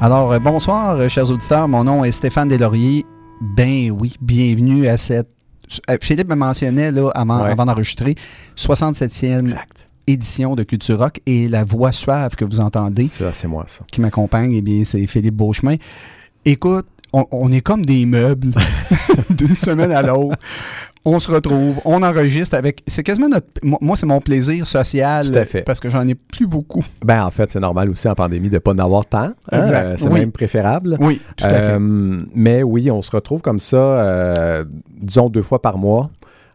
Alors, euh, bonsoir, euh, chers auditeurs. Mon nom est Stéphane Deslauriers. Ben oui, bienvenue à cette. euh, Philippe me mentionnait là, avant, Ouais. avant d'enregistrer, 67e édition de Culture Rock et la voix suave que vous entendez Ça, c'est moi, ça. qui m'accompagne, eh bien, c'est Philippe Beauchemin. Écoute, on, on est comme des meubles d'une semaine à l'autre. On se retrouve, on enregistre avec. C'est quasiment notre. Moi, c'est mon plaisir social. Tout à fait. Parce que j'en ai plus beaucoup. Ben, en fait, c'est normal aussi en pandémie de ne pas en avoir tant. hein, euh, c'est Oui. même préférable. Oui, tout à fait. Euh, mais oui, on se retrouve comme ça, euh, disons deux fois par mois.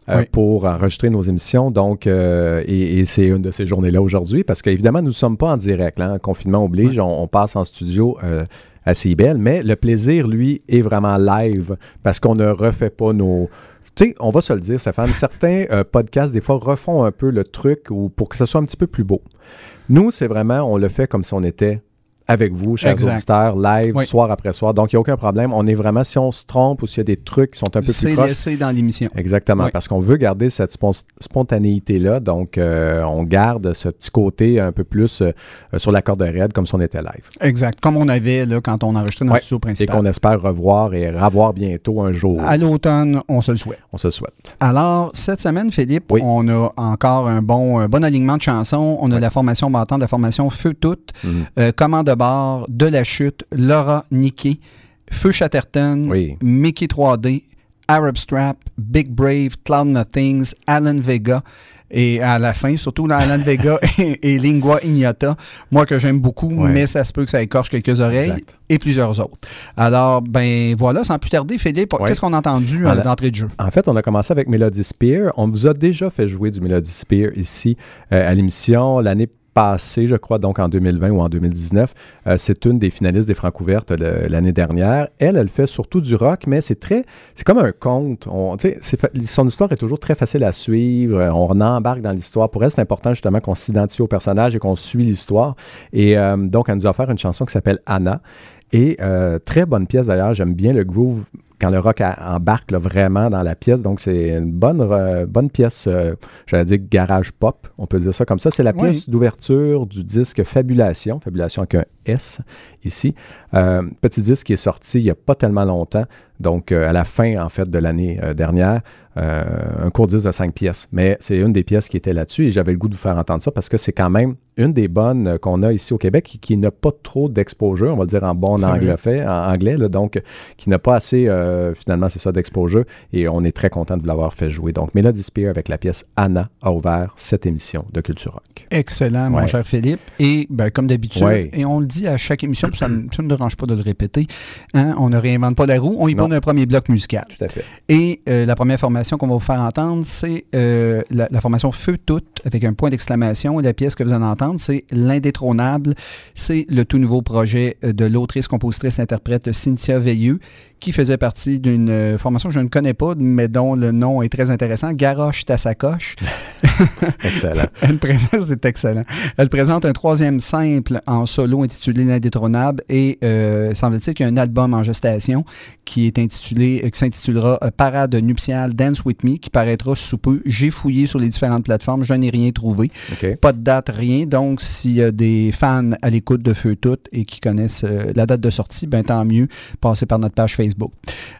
Oui. pour enregistrer nos émissions. Donc, euh, et, et c'est une de ces journées-là aujourd'hui parce qu'évidemment, nous ne sommes pas en direct. Là, confinement oblige, on, on passe en studio euh, à mais le plaisir, lui, est vraiment live parce qu'on ne refait pas nos... Tu sais, on va se le dire, Stéphane, certains euh, podcasts, des fois, refont un peu le truc ou pour que ce soit un petit peu plus beau. Nous, c'est vraiment, on le fait comme si on était avec vous, chers Exact. auditeurs, live, Oui. soir après soir. Donc, il n'y a aucun problème. On est vraiment, si on se trompe ou s'il y a des trucs qui sont un peu plus C'est proches, laissé dans l'émission. Exactement, Oui. parce qu'on veut garder cette spon- spontanéité-là. Donc, euh, on garde ce petit côté un peu plus euh, euh, sur la corde raide, comme si on était live. Exact. Comme on avait là, quand on enregistrait Ouais. le studio Et principal. qu'on espère revoir et revoir bientôt un jour. À l'automne, on se le souhaite. On se le souhaite. Alors, cette semaine, Philippe, Oui. on a encore un bon, un bon alignement de chansons. On a la formation battante, la formation Feu Toute, Mhm. euh, Commande de bord, De la Chute, Laura Nicky, Feu Chatterton, Oui. Mickey 3D, Arab Strap, Big Brave, Cloud Nothings, Alan Vega. Et à la fin, surtout là, Alan Vega et, et Lingua Ignota, moi que j'aime beaucoup, Ouais. mais ça se peut que ça écorche quelques oreilles Exact. et plusieurs autres. Alors, ben voilà, sans plus tarder, Philippe, Ouais. qu'est-ce qu'on a entendu euh, Voilà. d'entrée de jeu? En fait, on a commencé avec Melody Spear. On vous a déjà fait jouer du Melody Spear ici euh, à l'émission l'année passée, je crois, donc en 2020 ou en 2019. Euh, c'est une des finalistes des Francs ouvertes le- l'année dernière. Elle, elle fait surtout du rock, mais c'est très, c'est comme un conte. On- son histoire est toujours très facile à suivre. Euh, On embarque dans l'histoire. Pour elle, c'est important justement qu'on s'identifie au personnage et qu'on suit l'histoire. Et euh, donc, elle nous a offert une chanson qui s'appelle Anna. Et euh, très bonne pièce d'ailleurs. J'aime bien le groove quand le rock a- embarque là, vraiment dans la pièce. Donc, c'est une bonne, euh, bonne pièce, euh, j'allais dire garage pop, on peut dire ça comme ça. C'est la Oui. pièce d'ouverture du disque Fabulation, Fabulation avec un S ici. Euh, petit disque qui est sorti il n'y a pas tellement longtemps, donc euh, à la fin en fait de l'année euh, dernière. Euh, un court disque de cinq pièces. Mais c'est une des pièces qui était là-dessus et j'avais le goût de vous faire entendre ça parce que c'est quand même une des bonnes euh, qu'on a ici au Québec qui, qui n'a pas trop d'exposure, on va le dire en bon anglais, fait, en anglais, là, donc qui n'a pas assez, finalement, c'est ça, d'exposure et on est très content de vous l'avoir fait jouer. Donc, Melody Spear avec la pièce Anna a ouvert cette émission de Culture Rock. Excellent, mon Ouais. cher Philippe. Et ben, comme d'habitude, Ouais. et on le dit à chaque émission, puis ça ne ça ne me dérange pas de le répéter, hein, on ne réinvente pas la roue, on y Non. Donne un premier bloc musical. Tout à fait. Et euh, la première formation qu'on va vous faire entendre, c'est euh, la, la formation Feu Toute, avec un point d'exclamation. Et la pièce que vous allez entendre, c'est L'Indétrônable. C'est le tout nouveau projet euh, de l'autrice, compositrice, interprète Cynthia Veilleux, qui faisait partie d'une euh, formation que je ne connais pas, mais dont le nom est très intéressant, Garoche ta sacoche. Excellent. Elle présente, c'est excellent. Elle présente un troisième simple en solo intitulé L'Indétrônable et euh, semble-t-il qu'il y a un album en gestation qui est intitulé, euh, qui s'intitulera euh, Parade nuptiale Dance With Me qui paraîtra sous peu. J'ai fouillé sur les différentes plateformes, je n'ai rien trouvé. Pas de date, rien. Donc, s'il y a des fans à l'écoute de Feu Tout et qui connaissent euh, la date de sortie, ben tant mieux, passez par notre page Facebook.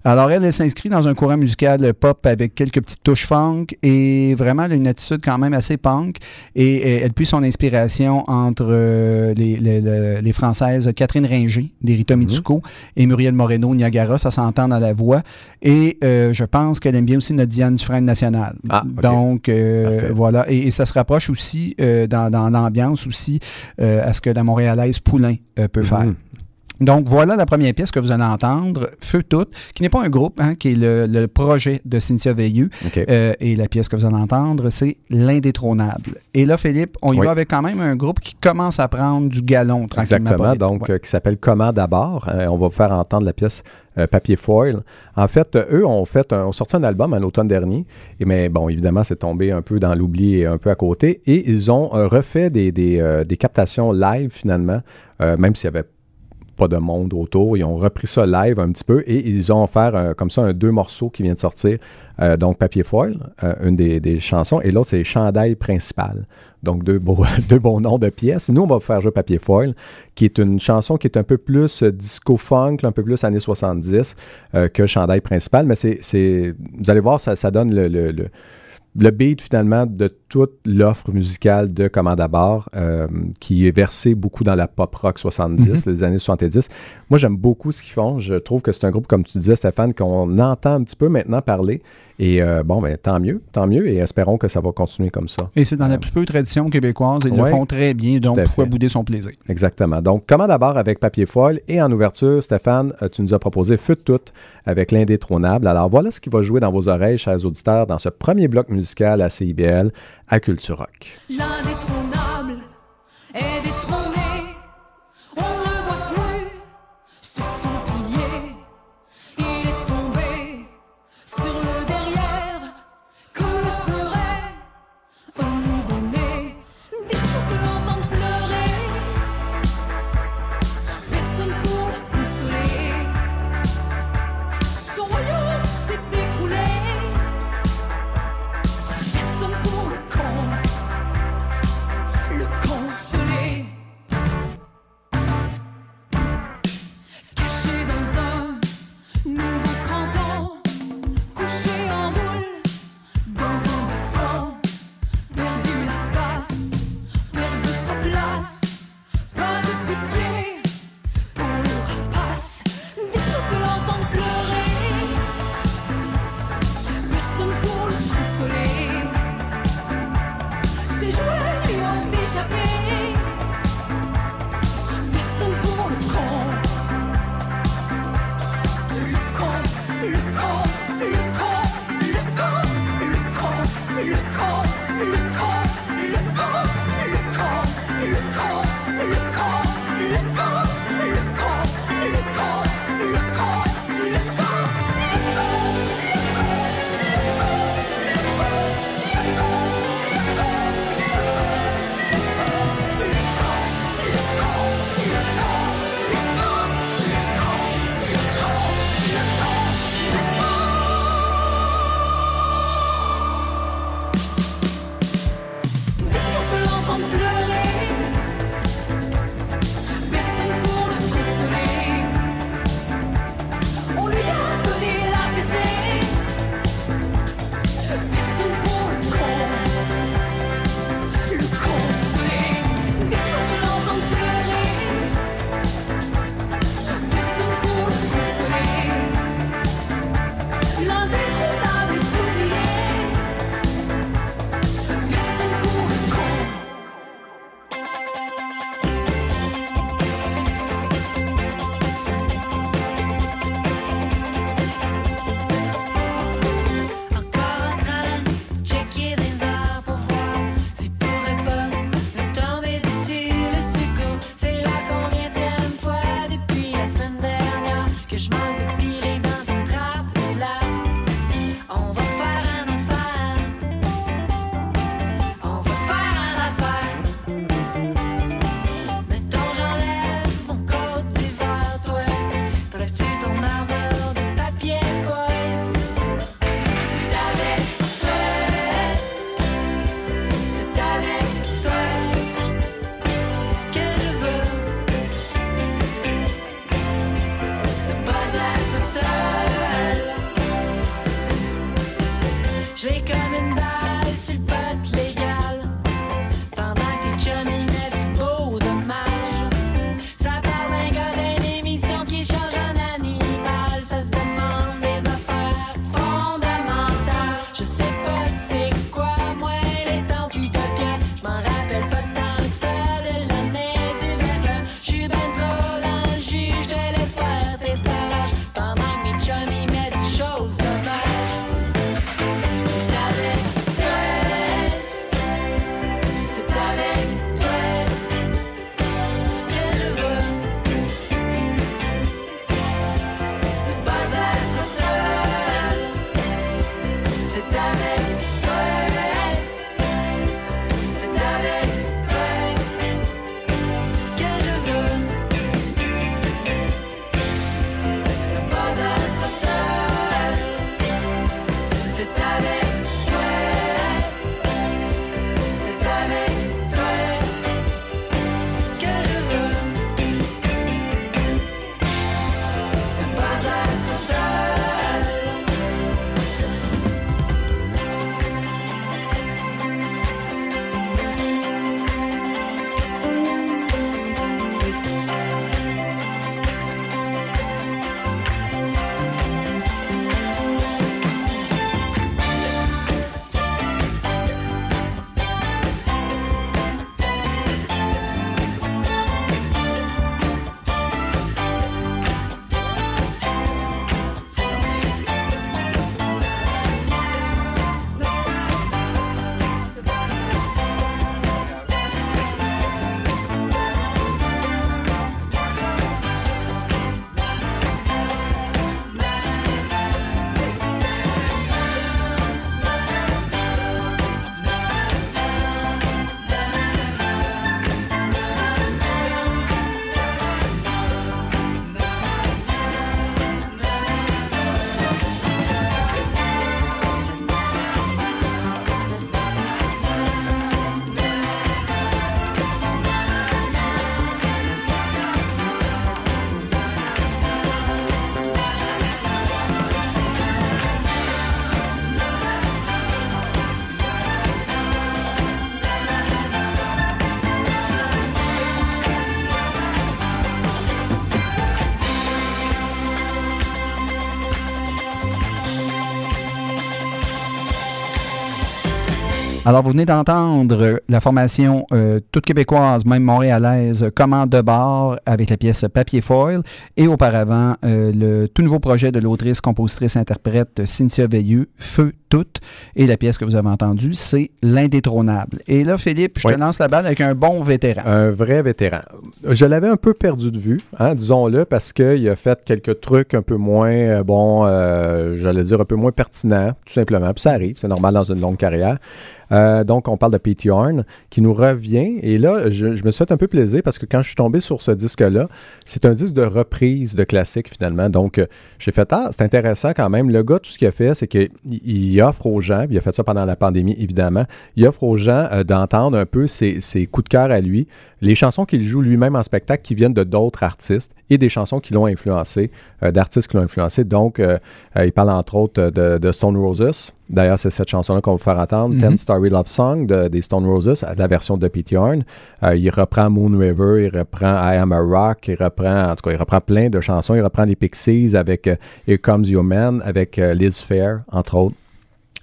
Alors, elle, elle s'inscrit dans un courant musical pop avec quelques petites touches funk et vraiment elle a une attitude quand même assez punk. Et euh, elle puise son inspiration entre euh, les, les- les- les Françaises Catherine Ringer, d'Erita Mitsuko, et Muriel Moreno, Niagara. Ça s'entend dans la voix. Et euh, je pense qu'elle aime bien aussi notre Diane Dufresne nationale. Ah. Donc, euh, voilà. Et, et ça se rapproche aussi euh, dans, dans l'ambiance aussi euh, à ce que la Montréalaise Poulain euh, peut faire. Donc, voilà la première pièce que vous allez entendre, Feu Tout, qui n'est pas un groupe, hein, qui est le, le projet de Cynthia Veilleux. Euh, et la pièce que vous allez entendre, c'est L'Indétrônable. Et là, Philippe, on y Oui. va avec quand même un groupe qui commence à prendre du galon tranquillement. Exactement, donc Ouais. euh, qui s'appelle Comment d'abord. Euh, on va vous faire entendre la pièce Papier Foil. En fait, eux ont fait un- ont sorti un album en automne dernier, et, mais bon, évidemment, c'est tombé un peu dans l'oubli et un peu à côté, et ils ont refait des, des, des captations live finalement, même s'il y avait pas de monde autour. Ils ont repris ça live un petit peu et ils ont offert euh, comme ça deux morceaux qui viennent de sortir. Euh, donc Papier Foil, euh, une des, chansons, et l'autre c'est Chandail principal. Donc deux, beaux, noms de pièces. Nous, on va faire jouer Papier Foil, qui est une chanson qui est un peu plus disco-funk, un peu plus années 70 euh, que Chandail principal. Mais c'est, vous allez voir, ça, donne le- le beat finalement de toute l'offre musicale de Commande à bord, euh, qui est versée beaucoup dans la pop rock 70, les années 70. Moi, j'aime beaucoup ce qu'ils font. Je trouve que c'est un groupe, comme tu disais, Stéphane, qu'on entend un petit peu maintenant parler. Et euh, bon, ben, tant mieux, tant mieux. Et espérons que ça va continuer comme ça. Et c'est dans la plus peu tradition québécoise. Ils le font très bien, donc pourquoi fait. bouder son plaisir? Exactement. Donc, comment d'abord avec Papier Foil et en ouverture, Stéphane, euh, tu nous as proposé Feu de tout avec l'indétrônable. Alors, voilà ce qui va jouer dans vos oreilles, chers auditeurs, dans ce premier bloc musical à CIBL à Culture Rock. Alors, vous venez d'entendre la formation euh, toute québécoise, même montréalaise, Commande de bord avec la pièce Papier Foil. Et auparavant euh, le tout nouveau projet de l'autrice, compositrice, interprète Cynthia Veilleux, Feu toute. Et la pièce que vous avez entendue, c'est L'indétrônable. Et là, Philippe, je Oui. te lance la balle avec un bon vétéran. Un vrai vétéran. Je l'avais un peu perdu de vue, hein, disons-le, parce qu'il a fait quelques trucs un peu moins, euh, bon, euh, j'allais dire un peu moins pertinents, tout simplement. Puis ça arrive, c'est normal dans une longue carrière. Euh, donc, on parle de Pete Yorn qui nous revient. Et là, je, je me suis fait un peu plaisir parce que quand je suis tombé sur ce disque-là, c'est un disque de reprise de classique finalement. Donc, j'ai fait, ah, c'est intéressant quand même. Le gars, tout ce qu'il a fait, c'est qu'il il offre aux gens, il a fait ça pendant la pandémie évidemment, il offre aux gens euh, d'entendre un peu ses, ses coups de cœur à lui, les chansons qu'il joue lui-même en spectacle qui viennent de d'autres artistes et des chansons qui l'ont influencé, euh, d'artistes qui l'ont influencé. Donc, euh, il parle entre autres de, de Stone Roses. D'ailleurs, c'est cette chanson-là qu'on va faire entendre, Mhm. Ten Story Love Song de- des Stone Roses, la version de Pete. Euh, il reprend Moon River, il reprend I Am a Rock, il reprend, en tout cas, il reprend plein de chansons. Il reprend les Pixies avec euh, Here Comes Your Man, avec euh, Liz Fair, entre autres.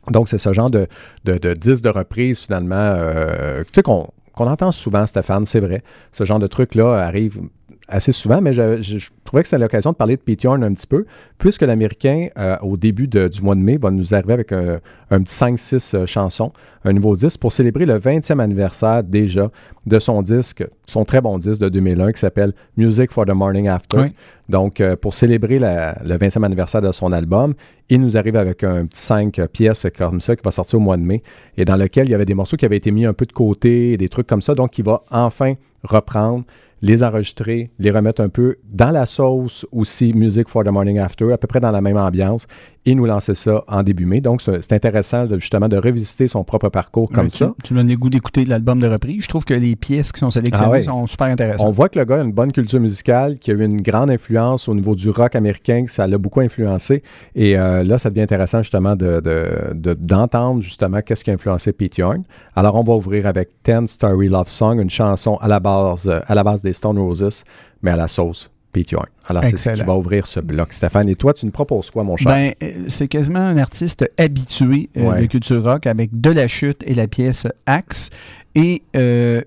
Donc, c'est ce genre de, de, de disque de reprise, finalement, euh, tu sais, qu'on qu'on entend souvent, Stéphane, c'est vrai. Ce genre de truc-là arrive assez souvent, mais je, je- je trouvais que c'était l'occasion de parler de Pete Yorn un petit peu, puisque l'Américain, euh, au début de- du mois de mai, va nous arriver avec un, un petit 5-6 euh, chansons, un nouveau disque, pour célébrer le 20e anniversaire déjà de son disque, son très bon disque de 2001 qui s'appelle Music for the Morning After. Oui. Donc, euh, pour célébrer la- le 20e anniversaire de son album, il nous arrive avec un petit 5 pièces comme ça qui va sortir au mois de mai et dans lequel il y avait des morceaux qui avaient été mis un peu de côté, des trucs comme ça. Donc, il va enfin reprendre, les enregistrer, les remettre un peu dans la sauce aussi Music for the Morning After, à peu près dans la même ambiance, et nous lancer ça en début mai. Donc, c'est intéressant de, justement de revisiter son propre parcours comme tu, ça. Tu me donnes le goût d'écouter l'album de reprise. Je trouve que les pièces qui sont sélectionnées Ah ouais. sont super intéressantes. On voit que le gars a une bonne culture musicale, qui a eu une grande influence au niveau du rock américain, que ça l'a beaucoup influencé. Et euh, là, ça devient intéressant justement de- de- de- d'entendre justement qu'est-ce qui a influencé Pete Yorn. Alors, on va ouvrir avec Ten Story Love Song, une chanson à la base, à la base des Stone Roses, mais à la sauce Pete. Alors, c'est ce qui va ouvrir ce bloc. Stéphane, et toi, tu nous proposes quoi, mon cher? Ben, euh, c'est quasiment un artiste habitué euh, Ouais. de culture rock avec De la chute et la pièce Axe. Et euh,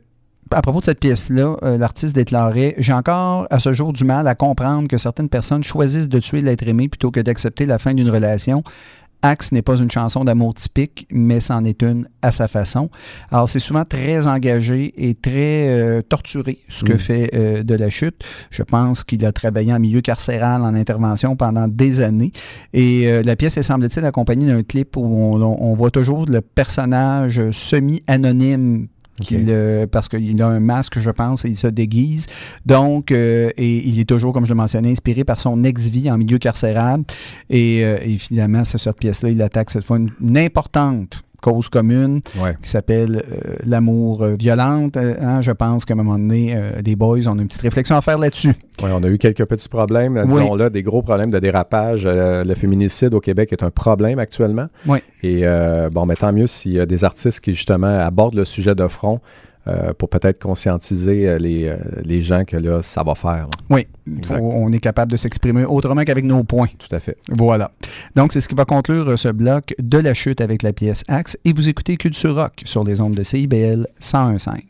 à propos de cette pièce-là, euh, l'artiste déclarait J'ai encore à ce jour du mal à comprendre que certaines personnes choisissent de tuer l'être aimé plutôt que d'accepter la fin d'une relation. Axe n'est pas une chanson d'amour typique, mais c'en est une à sa façon. Alors, c'est souvent très engagé et très euh, torturé, ce que Mm. fait euh, De la Chute. Je pense qu'il a travaillé en milieu carcéral, en intervention pendant des années. Et euh, la pièce est, semble-t-il, accompagnée d'un clip où on, on voit toujours le personnage semi-anonyme euh, parce qu'il a un masque, je pense, et il se déguise. Donc, euh, et il est toujours, comme je le mentionnais, inspiré par son ex-vie en milieu carcéral. Et, euh, et finalement, c'est cette pièce-là, il attaque cette fois une, une importante cause commune Ouais. qui s'appelle euh, l'amour euh, violente. Euh, hein, je pense qu'à un moment donné, euh, des boys, on a une petite réflexion à faire là-dessus. Ouais, on a eu quelques petits problèmes, Oui. disons-là, des gros problèmes de dérapage. Euh, le féminicide au Québec est un problème actuellement. Oui. Et bon, mais tant mieux s'il y a des artistes qui, justement, abordent le sujet de front euh, pour peut-être conscientiser euh, les, euh, les gens que là, ça va faire. là. Oui, Exact. On est capable de s'exprimer autrement qu'avec nos points. Tout à fait. Voilà. Donc, c'est ce qui va conclure ce bloc de la chute avec la pièce Axe. Et vous écoutez Culture Rock sur les ondes de CIBL 101.5.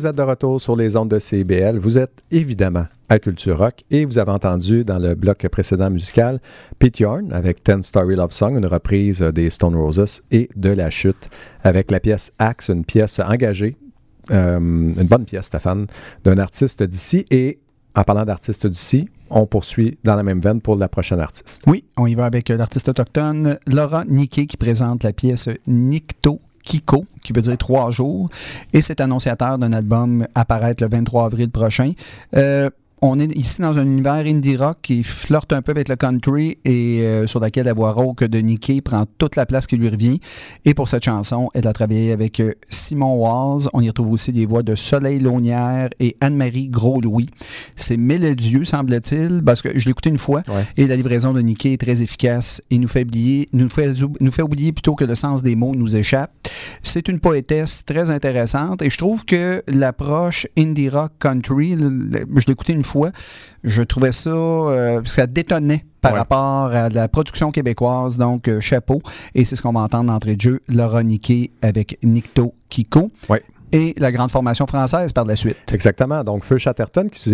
Vous êtes de retour sur les ondes de CBL. Vous êtes évidemment à Culture Rock et vous avez entendu dans le bloc précédent musical Pete Yorn avec Ten Story Love Song, une reprise des Stone Roses et de La Chute avec la pièce Axe, une pièce engagée, euh, une bonne pièce, Stéphane, d'un artiste d'ici. Et en parlant d'artiste d'ici, on poursuit dans la même veine pour la prochaine artiste. Oui, on y va avec l'artiste autochtone Laura Niquet qui présente la pièce Nicto Kiko, qui veut dire trois jours, et c'est annonciateur d'un album apparaître le 23 avril prochain. Euh, on est ici dans un univers indie rock qui flirte un peu avec le country et euh, sur laquelle la voix rauque de Nicky prend toute la place qui lui revient. Et pour cette chanson, elle a travaillé avec euh, Simon Waz. On y retrouve aussi les voix de Soleil Launière et Anne-Marie Gros-Louis. C'est mélodieux, semble-t-il, parce que je l'ai écouté une fois Ouais. et la livraison de Nicky est très efficace et nous fait oublier, nous fait, nous fait oublier plutôt que le sens des mots nous échappe. C'est une poétesse très intéressante et je trouve que l'approche indie rock country, je l'ai écouté une fois, je trouvais ça, euh, ça détonnait par Ouais. rapport à la production québécoise, donc euh, chapeau. Et c'est ce qu'on va entendre d'entrée de jeu, Laura Niquet avec Nicto Kiko. Ouais. Et la grande formation française par la suite. Exactement. Donc, Feu Chatterton qui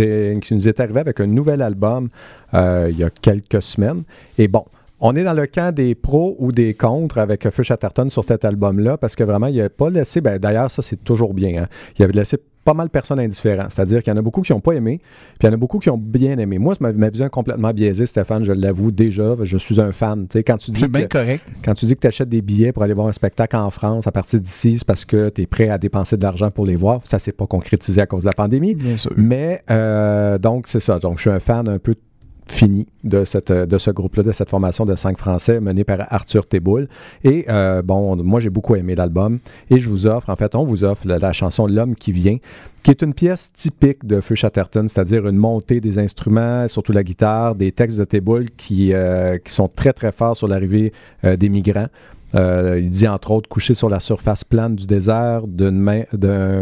nous est arrivé avec un nouvel album euh, il y a quelques semaines. Et bon, on est dans le camp des pros ou des contres avec Feu Chatterton sur cet album-là parce que vraiment, il n'a pas laissé. ben, D'ailleurs, ça, c'est toujours bien. hein. Il avait laissé pas mal de personnes indifférentes. C'est-à-dire qu'il y en a beaucoup qui n'ont pas aimé, puis il y en a beaucoup qui ont bien aimé. Moi, ma, ma vision est complètement biaisée, Stéphane, je l'avoue déjà. Je suis un fan. Tu sais, quand tu dis bien que- correct. quand tu dis que tu achètes des billets pour aller voir un spectacle en France à partir d'ici, c'est parce que tu es prêt à dépenser de l'argent pour les voir. Ça, c'est pas concrétisé à cause de la pandémie. Bien sûr. Mais euh, donc, c'est ça. Donc, je suis un fan un peu fini de, cette, de ce groupe-là, de cette formation de cinq Français menée par Arthur Teboul. Et euh, bon, moi, j'ai beaucoup aimé l'album. Et je vous offre, en fait, on vous offre la, chanson L'homme qui vient, qui est une pièce typique de Feu Chatterton, c'est-à-dire une montée des instruments, surtout la guitare, des textes de qui, euh, qui sont très, très forts sur l'arrivée euh, des migrants. Euh, il dit entre autres coucher sur la surface plane du désert d'un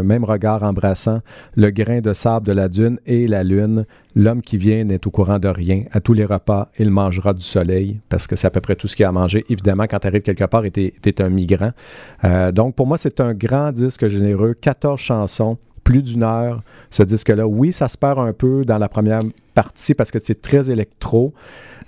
même regard embrassant le grain de sable de la dune et la lune. L'homme qui vient n'est au courant de rien. À tous les repas, il mangera du soleil parce que c'est à peu près tout ce qu'il a à manger. Évidemment, quand tu arrives quelque part tu es, un migrant. Euh, donc, pour moi, c'est un grand disque généreux. 14 chansons, plus d'une heure. Ce disque-là, oui, ça se perd un peu dans la première partie parce que c'est très électro.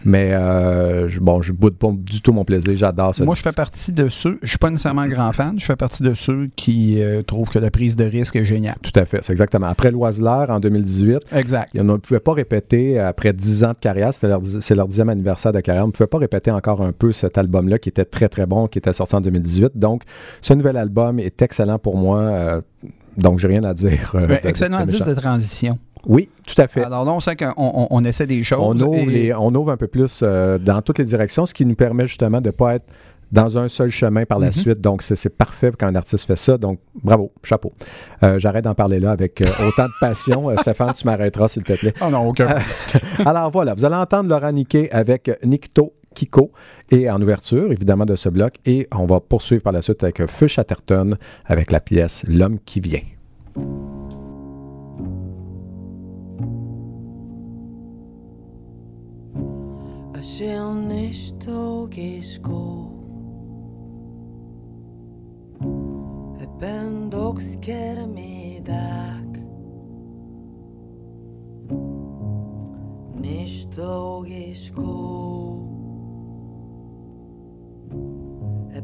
Mais euh, je, bon, je boude pas du tout mon plaisir. J'adore ça. Moi, je fais partie de ceux, je suis pas nécessairement un grand fan, je fais partie de ceux qui euh, trouvent que la prise de risque est géniale. Tout à fait, c'est exactement. Après Loiseleur en 2018, Exact. ils ne pouvaient pas répéter, après 10 ans de carrière, leur, c'est leur dixième anniversaire de carrière, on ne pouvait pas répéter encore un peu cet album-là qui était très très bon, qui était sorti en 2018. Donc, ce nouvel album est excellent pour moi. euh, donc, j'ai rien à dire. euh, de- excellent de de transition. Oui, tout à fait. Alors là, on sait qu'on on- on essaie des choses. on, ouvre et- les- on ouvre un peu plus euh, dans toutes les directions, ce qui nous permet justement de ne pas être dans un seul chemin par la Mhm. suite. Donc, c'est parfait quand un artiste fait ça. Donc, bravo, chapeau. Euh, J'arrête d'en parler là avec euh, autant de passion. Stéphane, tu m'arrêteras, s'il te plaît. Oh non, aucun. Alors voilà, vous allez entendre Laurent Niquet avec Nicto Kiko et en ouverture, évidemment, de ce bloc. Et on va poursuivre par la suite avec Feu Chatterton avec la pièce L'homme qui vient.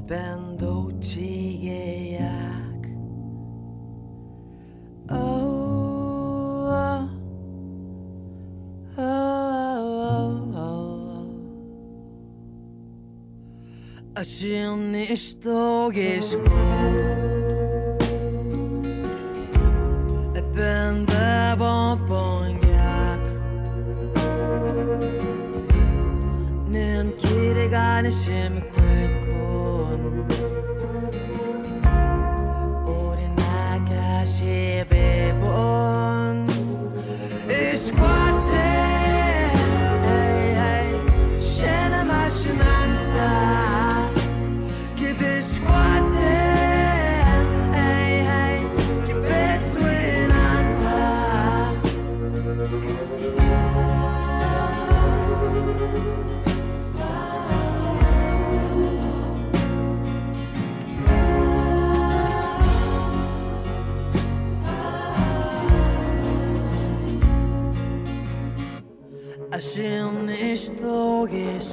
Ben dochigeyak Oh, oh, oh, oh. Asil nistogisko Ben de bombonyak Nen kirigane shimkwekon baby. השיר נשתוגש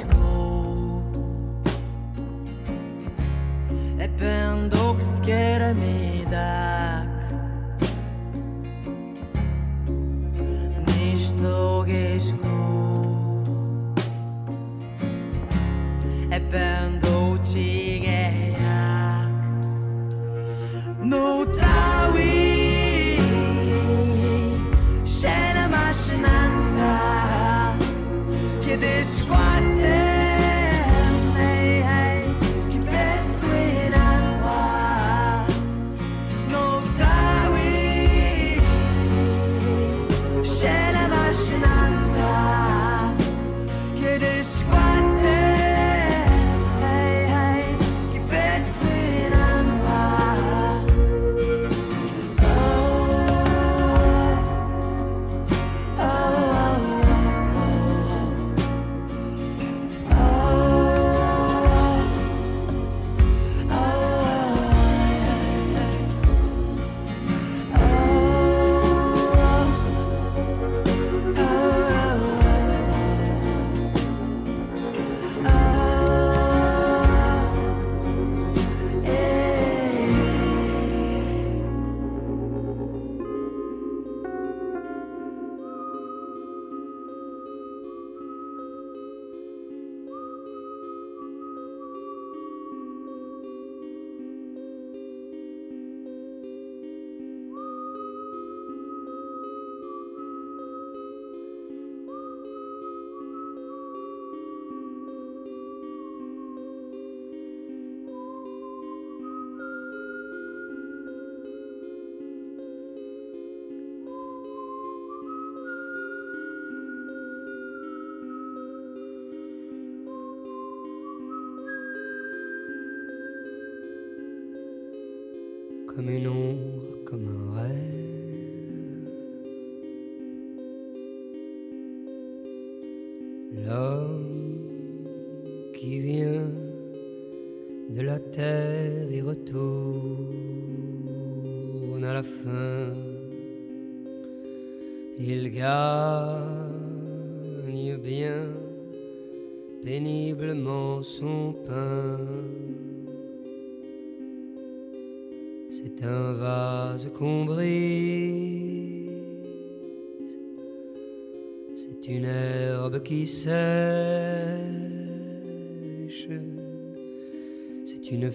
I mean, on.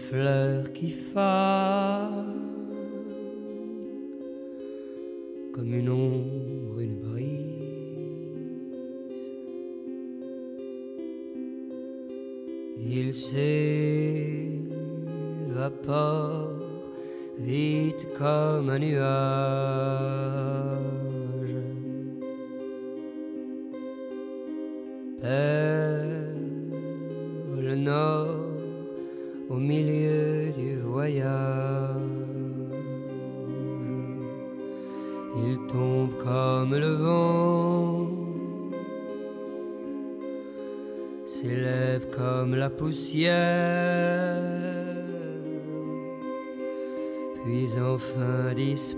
fleur qui fane comme une ombre, une brise. Il s'évapore vite comme un nuage.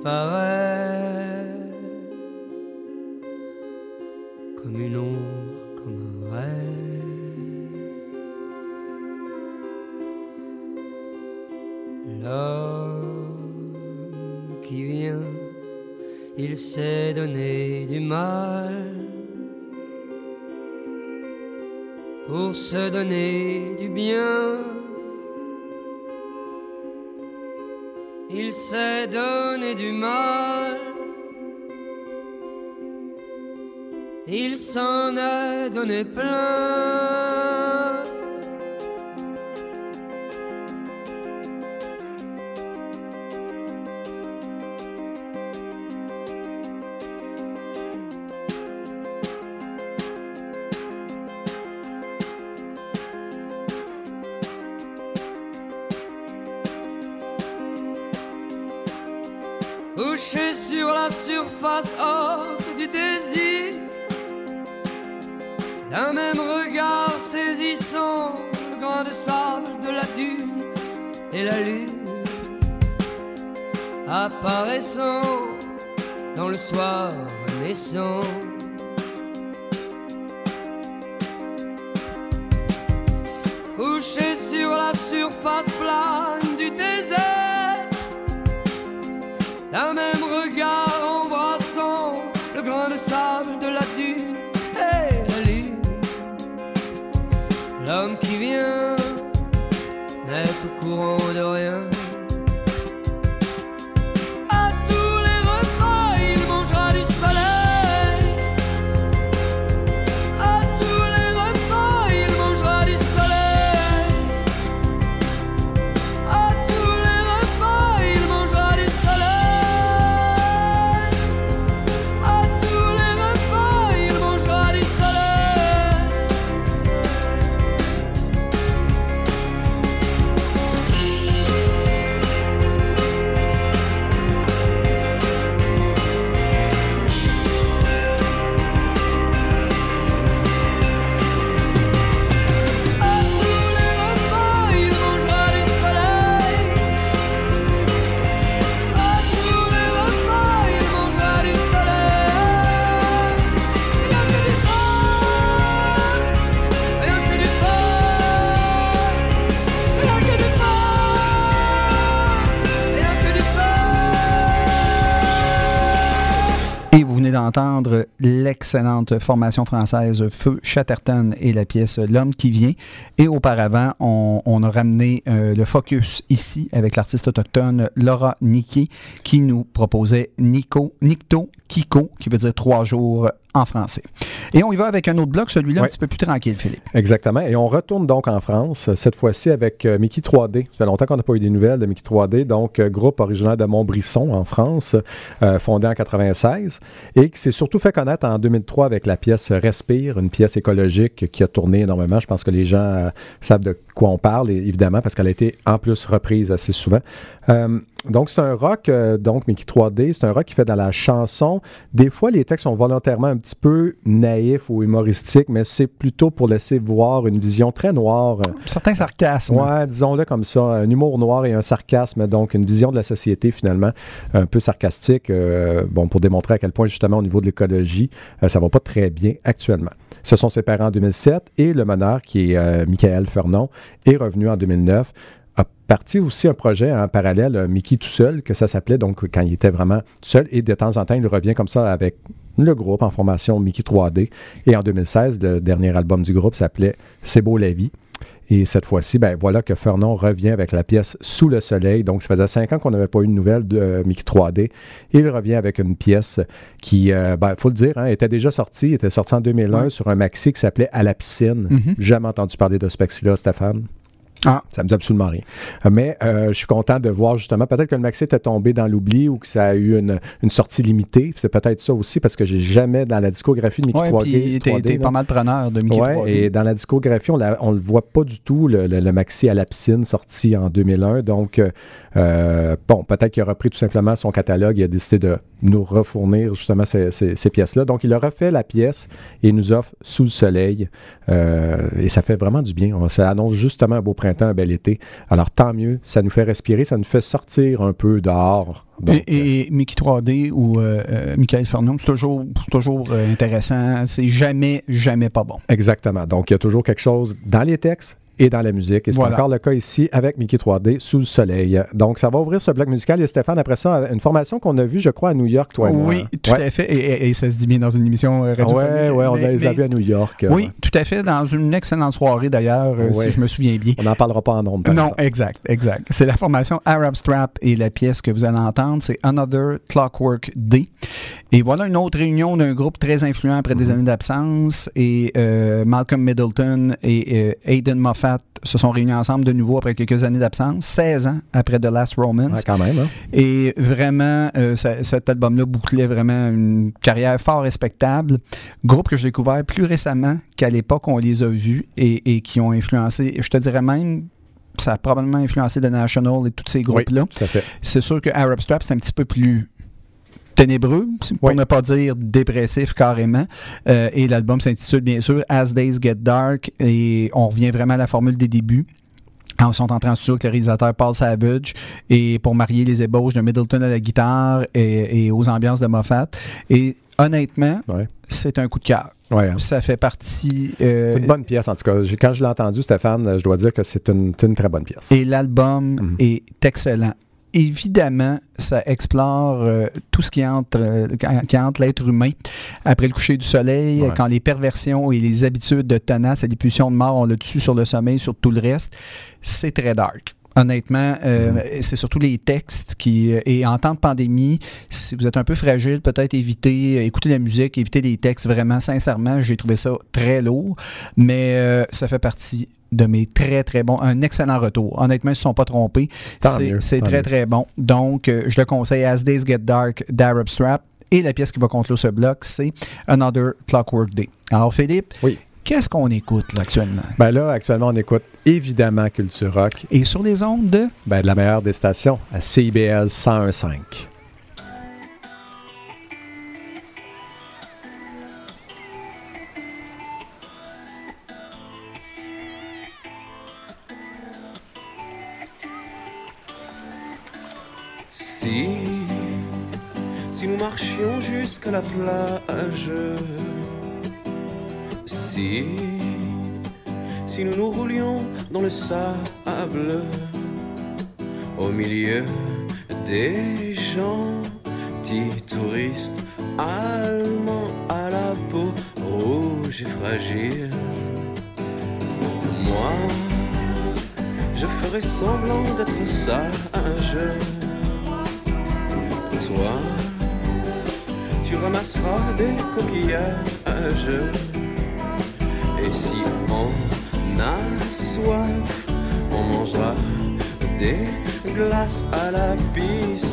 Bye. apparaissant dans le soir naissant. Couché sur la surface plate l'excellente formation française Feu Chatterton et la pièce L'homme qui vient. Et auparavant, on, a ramené euh, le focus ici avec l'artiste autochtone Laura Niki qui nous proposait Nico, Nikto Kiko, qui veut dire trois jours en français. Et on y va avec un autre bloc, celui-là un petit peu plus tranquille, Philippe. Exactement. Et on retourne donc en France, cette fois-ci avec euh, Mickey 3D. Ça fait longtemps qu'on n'a pas eu des nouvelles de Mickey 3D. Donc, euh, groupe originaire de Montbrisson, en France, euh, fondé en 96, et qui s'est surtout fait connaître en 2003 avec la pièce Respire, une pièce écologique qui a tourné énormément. Je pense que les gens savent de quoi on parle, évidemment, parce qu'elle a été en plus reprise assez souvent. Donc, c'est un rock, euh, donc Mickey 3D, c'est un rock qui fait dans la chanson. Des fois, les textes sont volontairement un petit peu naïfs ou humoristiques, mais c'est plutôt pour laisser voir une vision très noire. Certains sarcasmes. Ouais, disons-le comme ça, un humour noir et un sarcasme, donc une vision de la société finalement un peu sarcastique, euh, bon, pour démontrer à quel point justement au niveau de l'écologie, euh, ça va pas très bien actuellement. Se sont séparés en 2007 et le meneur, qui est Michael Fernon, est revenu en 2009 a parti aussi un projet en parallèle, euh, Mickey tout seul, que ça s'appelait, donc quand il était vraiment tout seul, et de temps en temps, il revient comme ça avec le groupe en formation Mickey 3D. Et en 2016, le dernier album du groupe s'appelait C'est beau la vie. Et cette fois-ci, ben voilà que Fernon revient avec la pièce Sous le soleil. Donc, ça faisait cinq ans qu'on n'avait pas eu de nouvelles de euh, Mickey 3D. Et il revient avec une pièce qui, il faut le dire, hein, était déjà sortie, était sortie en 2001 Ouais. sur un maxi qui s'appelait À la piscine. Mhm. Jamais entendu parler de ce maxi-là, Stéphane? Ah. Ça me dit absolument rien. Mais euh, je suis content de voir justement, peut-être que le maxi était tombé dans l'oubli ou que ça a eu une, une sortie limitée. C'est peut-être ça aussi parce que j'ai jamais dans la discographie de Mickey Ouais, 3D. puis t'es 3D, t'es là. pas mal preneur de Mickey Ouais, 3D. et dans la discographie, on, on le voit pas du tout, le, le- le maxi à la piscine sorti en 2001. Donc, euh, bon, peut-être qu'il a repris tout simplement son catalogue et a décidé de nous refournir justement ces, ces- ces pièces-là. Donc, il a refait la pièce et il nous offre Sous le soleil. Euh, et ça fait vraiment du bien. Ça annonce justement un beau printemps, un bel été. Alors, tant mieux. Ça nous fait respirer, ça nous fait sortir un peu dehors. Donc, et, et Mickey 3D ou euh, euh, Michael Fernon, c'est toujours, c'est toujours euh, intéressant. C'est jamais, jamais pas bon. Exactement. Donc, il y a toujours quelque chose dans les textes et dans la musique. Et c'est Voilà. encore le cas ici avec Mickey 3D sous le soleil. Donc, ça va ouvrir ce bloc musical. Et Stéphane, après ça, une formation qu'on a vue, je crois, à New York, toi et moi. oui, tout Ouais. à fait. Et, et- et ça se dit bien dans une émission euh, radiophonique. Ouais, ouais, on Mais- les a vus à New York. euh, Oui, tout à fait. Dans une excellente soirée d'ailleurs, euh, Ouais. si je me souviens bien. On n'en parlera pas en nombre. Non, exemple. exact, exact. C'est la formation Arab Strap et la pièce que vous allez entendre, c'est Another Clockwork Day. Et voilà une autre réunion d'un groupe très influent après Mhm. des années d'absence. Et euh, Malcolm Middleton et euh, Aidan Moffat se sont réunis ensemble de nouveau après quelques années d'absence, 16 ans après The Last Romance. Ouais, quand même. hein. Et vraiment, euh, ça- cet album-là bouclait vraiment une carrière fort respectable. Groupe que j'ai découvert plus récemment qu'à l'époque on les a vus et, et qui ont influencé, je te dirais même, ça a probablement influencé The National et tous ces groupes-là. C'est sûr que Arab Strap, c'est un petit peu plus ténébreux, pour Oui. ne pas dire dépressif carrément. Euh, et l'album s'intitule bien sûr As Days Get Dark et on revient vraiment à la formule des débuts. Ils sont en studio avec le réalisateur Paul Savage et pour marier les ébauches de Middleton à la guitare et, et aux ambiances de Moffat. Et honnêtement, Ouais. c'est un coup de cœur. Ouais, hein. Ça fait partie. euh, C'est une bonne pièce, en tout cas. Quand je l'ai entendu, Stéphane, je dois dire que c'est une, c'est une très bonne pièce. Et l'album Mhm. est excellent. Évidemment, ça explore euh, tout ce qui entre, euh, qui- entre l'être humain après le coucher du soleil, Ouais. quand les perversions et les habitudes de tenace et les pulsions de mort ont le dessus sur le sommeil, sur tout le reste. C'est très dark. Honnêtement, euh, Mhm. c'est surtout les textes qui. Et en temps de pandémie, si vous êtes un peu fragile, peut-être éviter, écouter la musique, éviter les textes. Vraiment, sincèrement, j'ai trouvé ça très lourd. Mais euh, ça fait partie de mes très, très bons. Un excellent retour. Honnêtement, ils ne se sont pas trompés. C'est très, mieux. très bon. Donc, euh, je le conseille As Days Get Dark d'Arab Strap. Et la pièce qui va conclure ce bloc, c'est Another Clockwork Day. Alors, Philippe, Oui. qu'est-ce qu'on écoute là, actuellement? Ben là, actuellement, on écoute évidemment Culture Rock, Et sur les ondes de? ben, de la meilleure des stations, à CIBL 101.5. Si, si nous marchions jusqu'à la plage, si, si nous nous roulions dans le sable, au milieu des gentils touristes allemands à la peau rouge et fragile, moi, je ferai semblant d'être sage. Toi, tu ramasseras des coquillages. Et si on a soif, on mangera des glaces à la pistache.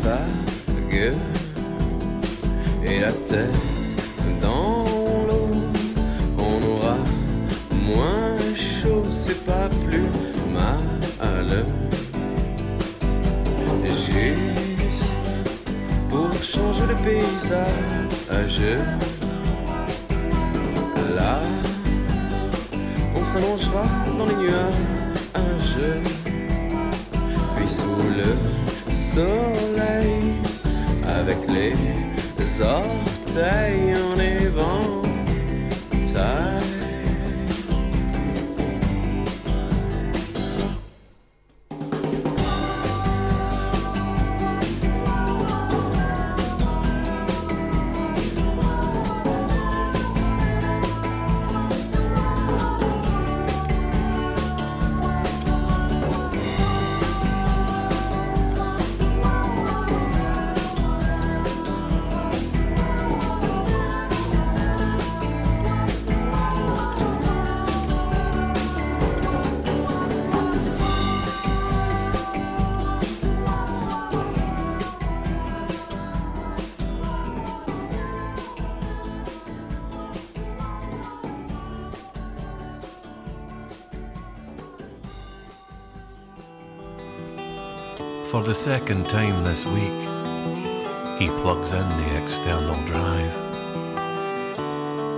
voltar. The second time this week, he plugs in the external drive.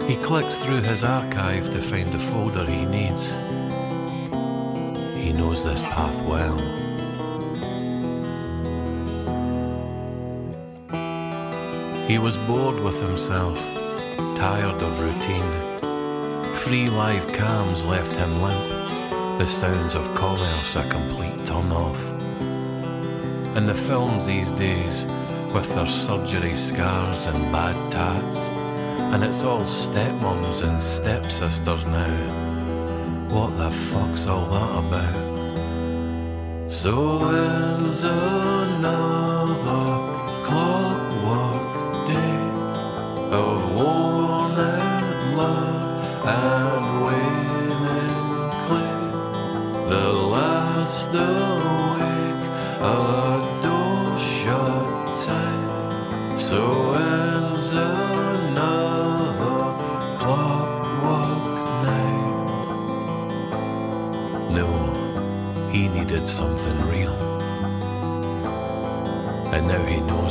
He clicks through his archive to find the folder he needs. He knows this path well. He was bored with himself, tired of routine. Free live cams left him limp. The sounds of commerce a complete turn off. And the films these days, with their surgery scars and bad tats, and it's all stepmoms and stepsisters now. What the fuck's all that about? So ends another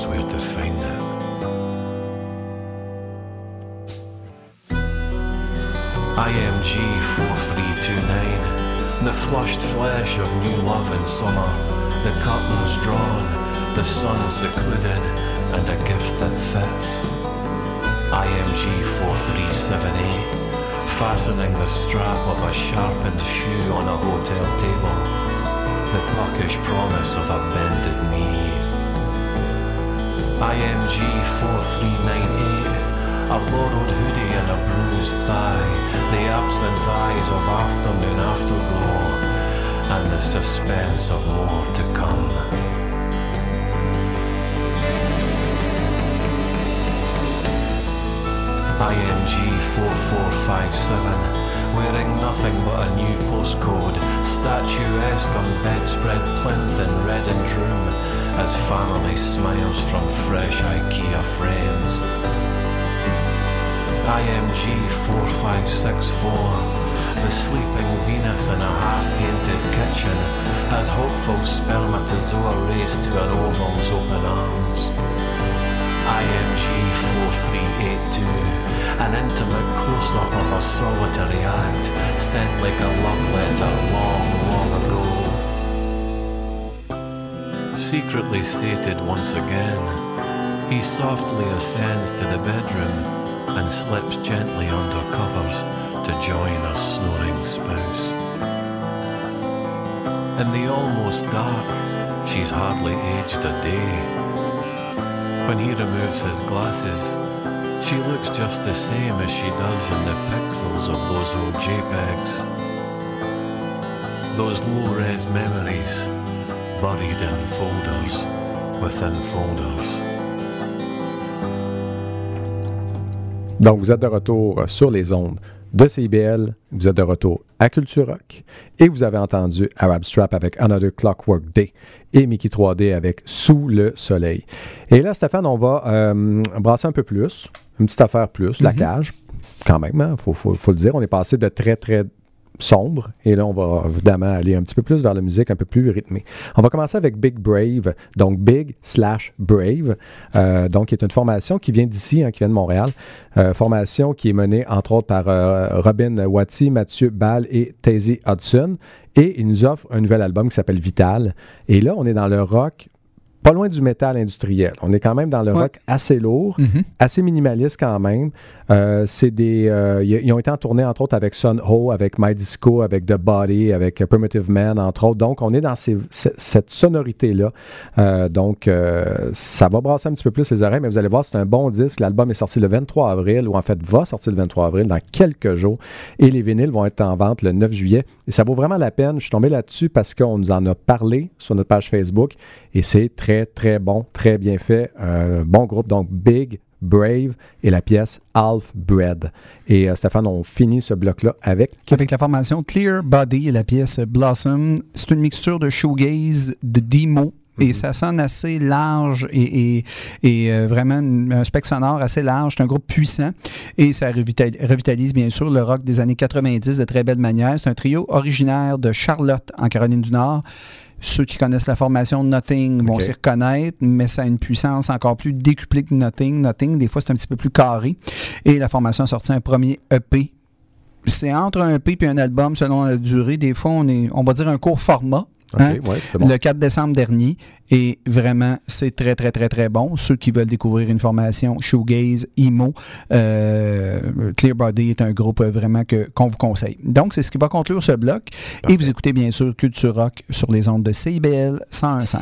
knows where to find it. IMG 4329, the flushed flesh of new love in summer, the curtains drawn, the sun secluded, and a gift that fits. IMG 4378, fastening the strap of a sharpened shoe on a hotel table, the puckish promise of a bended knee. IMG 4398, a borrowed hoodie and a bruised thigh, the absent eyes of afternoon afterglow, and the suspense of more to come. IMG 4457, wearing nothing but a new postcode, statuesque on bedspread plinth in reddened room, as family smiles from fresh IKEA frames. IMG 4564, the sleeping Venus in a half painted kitchen, as hopeful spermatozoa race to an oval's open arms. IMG 4382, an intimate close up of a solitary act sent like a love letter long, Secretly sated once again, he softly ascends to the bedroom and slips gently under covers to join a snoring spouse. In the almost dark, she's hardly aged a day. When he removes his glasses, she looks just the same as she does in the pixels of those old JPEGs. Those low res memories buried in folders within folders. Donc, vous êtes de retour sur les ondes de CIBL, vous êtes de retour à Culture Rock et vous avez entendu Arab Strap avec Another Clockwork Day et Mickey 3D avec Sous le soleil. Et là, Stéphane, on va euh, brasser un peu plus, une petite affaire plus, la cage, quand même, il faut, faut- faut le dire. On est passé de très, très sombre et là, on va évidemment aller un petit peu plus vers la musique un peu plus rythmée. On va commencer avec Big Brave, donc Big slash Brave, euh, donc qui est une formation qui vient d'ici, hein, qui vient de Montréal. Euh, formation qui est menée entre autres par euh, Robin Watty, Mathieu Ball et Tazy Hudson. Et il nous offre un nouvel album qui s'appelle Vital. Et là, on est dans le rock, pas loin du métal industriel. On est quand même dans le Ouais. rock assez lourd, Mhm. assez minimaliste quand même. Euh, c'est des, euh, ils ont été en tournée entre autres avec Sun Ho, avec My Disco, avec The Body, avec Primitive Man entre autres. Donc on est dans ces- cette sonorité là. donc euh, ça va brasser un petit peu plus les oreilles, mais vous allez voir c'est un bon disque. L'album est sorti le 23 avril ou en fait va sortir le 23 avril dans quelques jours et les vinyles vont être en vente le 9 juillet. Et ça vaut vraiment la peine. Je suis tombé là-dessus parce qu'on nous en a parlé sur notre page Facebook et c'est très très bon, très bien fait. Bon groupe donc Big Brave et la pièce Half Bread. Et euh, Stéphane, on finit ce bloc-là avec. Avec la formation Clear Body et la pièce Blossom, c'est une mixture de shoegaze, de demo. Et ça sonne assez large et, et- et, euh, vraiment une- un spectre sonore assez large. C'est un groupe puissant et ça revital- revitalise bien sûr le rock des années 90 de très belle manière. C'est un trio originaire de Charlotte en Caroline du Nord. Ceux qui connaissent la formation Nothing vont s'y reconnaître, mais ça a une puissance encore plus décuplée que Nothing. Nothing, des fois, c'est un petit peu plus carré. Et la formation a sorti un premier EP c'est entre un EP et un album selon la durée. Des fois, on est, on va dire un court format. Hein, ouais, c'est bon. Le 4 décembre dernier. Et vraiment, c'est très, très, très, très bon. Ceux qui veulent découvrir une formation shoegaze, emo, euh, Clear Body est un groupe vraiment que, qu'on vous conseille. Donc, c'est ce qui va conclure ce bloc. Et vous écoutez bien sûr Culture Rock sur les ondes de CIBL 101.5.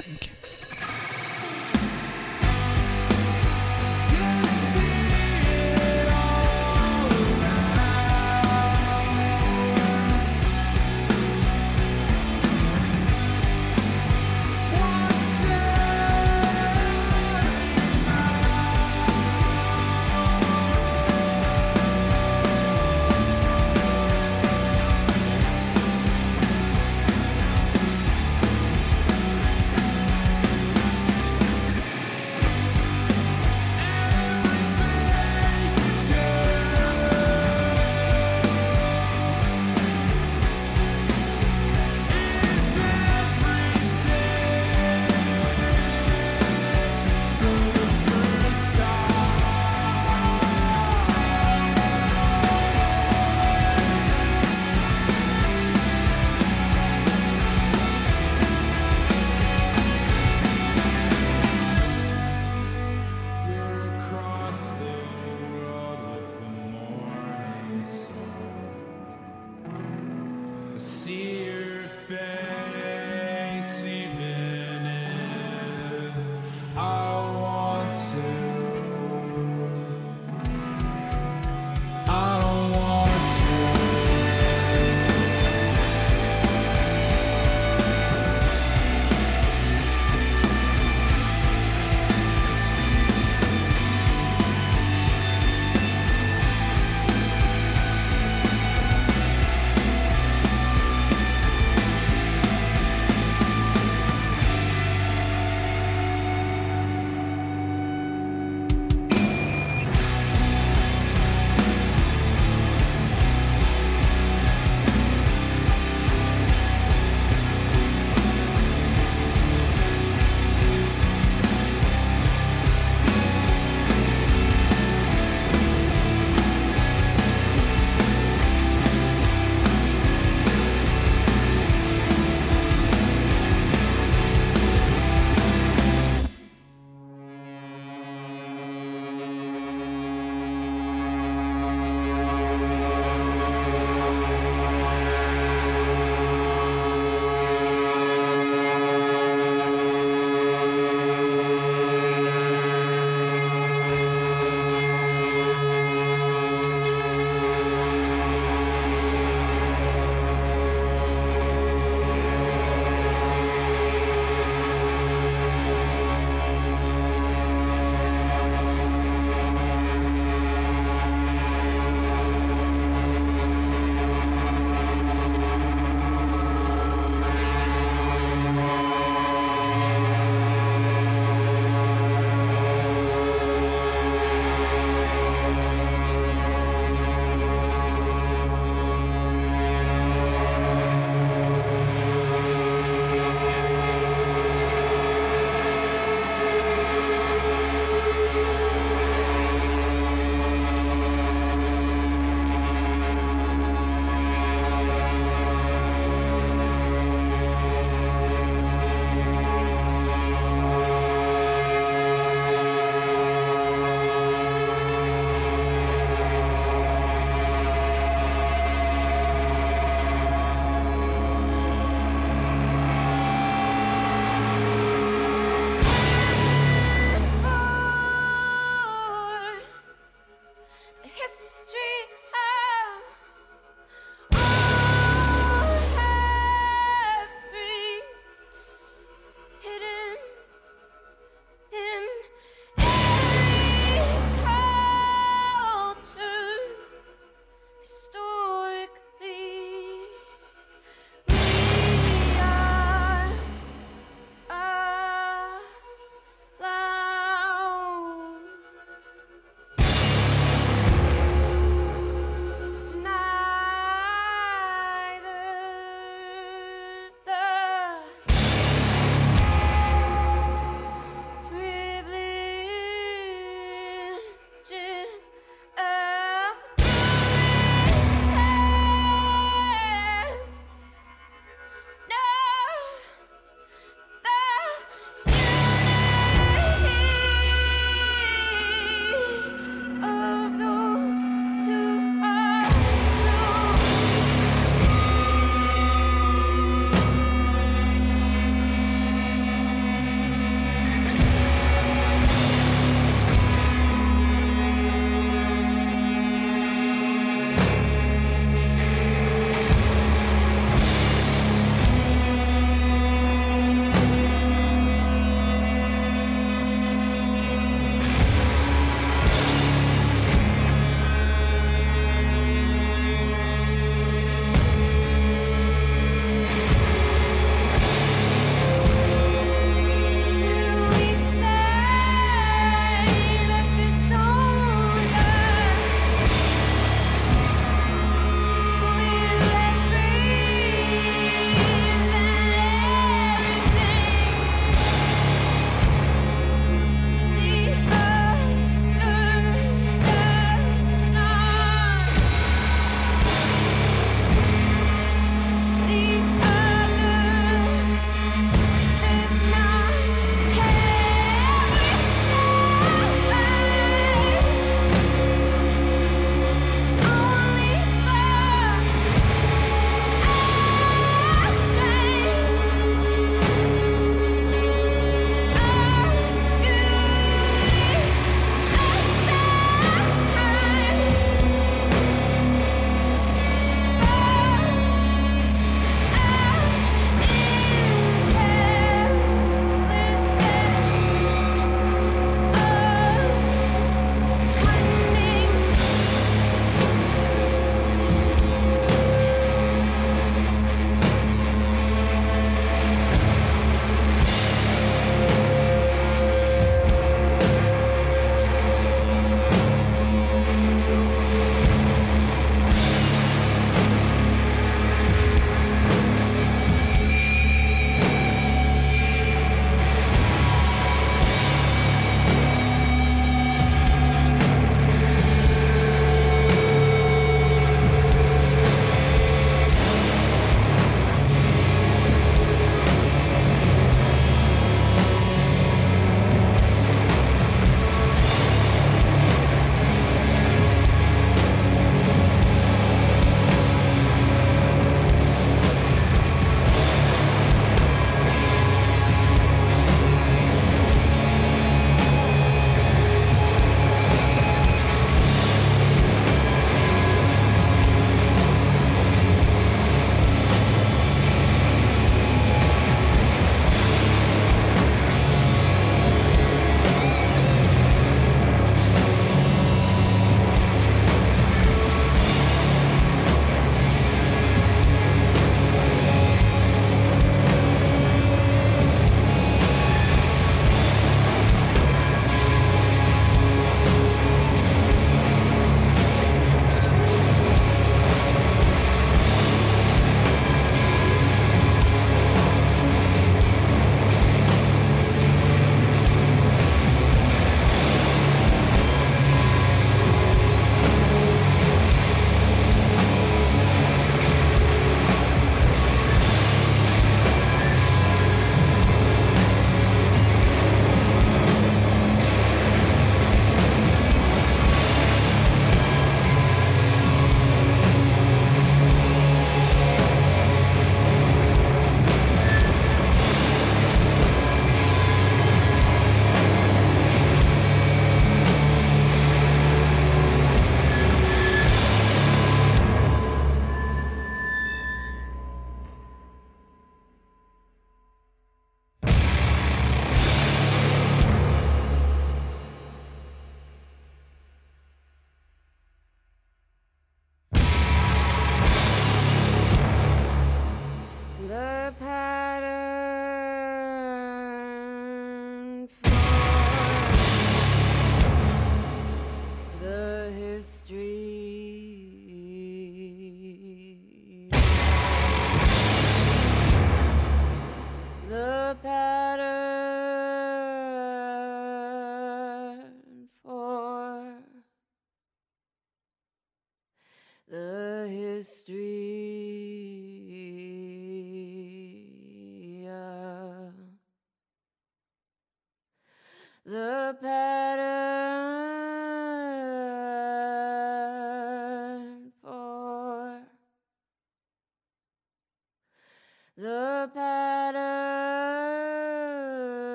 the history.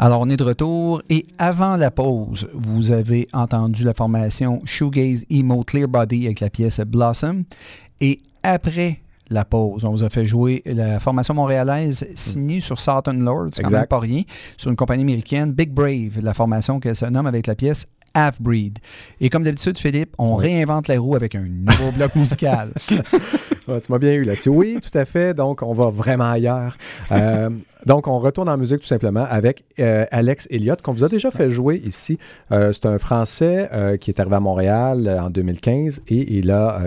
Alors, on est de retour et avant la pause, vous avez entendu la formation Shoegaze Emo Clear Body avec la pièce Blossom. Et après la pause, on vous a fait jouer la formation montréalaise signée sur Southern Lord, c'est quand même pas rien, sur une compagnie américaine, Big Brave, la formation qu'elle se nomme avec la pièce Half-Breed. Et comme d'habitude, Philippe, on réinvente la roue avec un nouveau bloc musical. Tu m'as bien eu là-dessus. Oui, tout à fait. Donc, on va vraiment ailleurs. Euh, donc, on retourne en musique tout simplement avec euh, Alex Elliott, qu'on vous a déjà fait jouer ici. Euh, c'est un Français qui est arrivé à Montréal en 2015 et il a,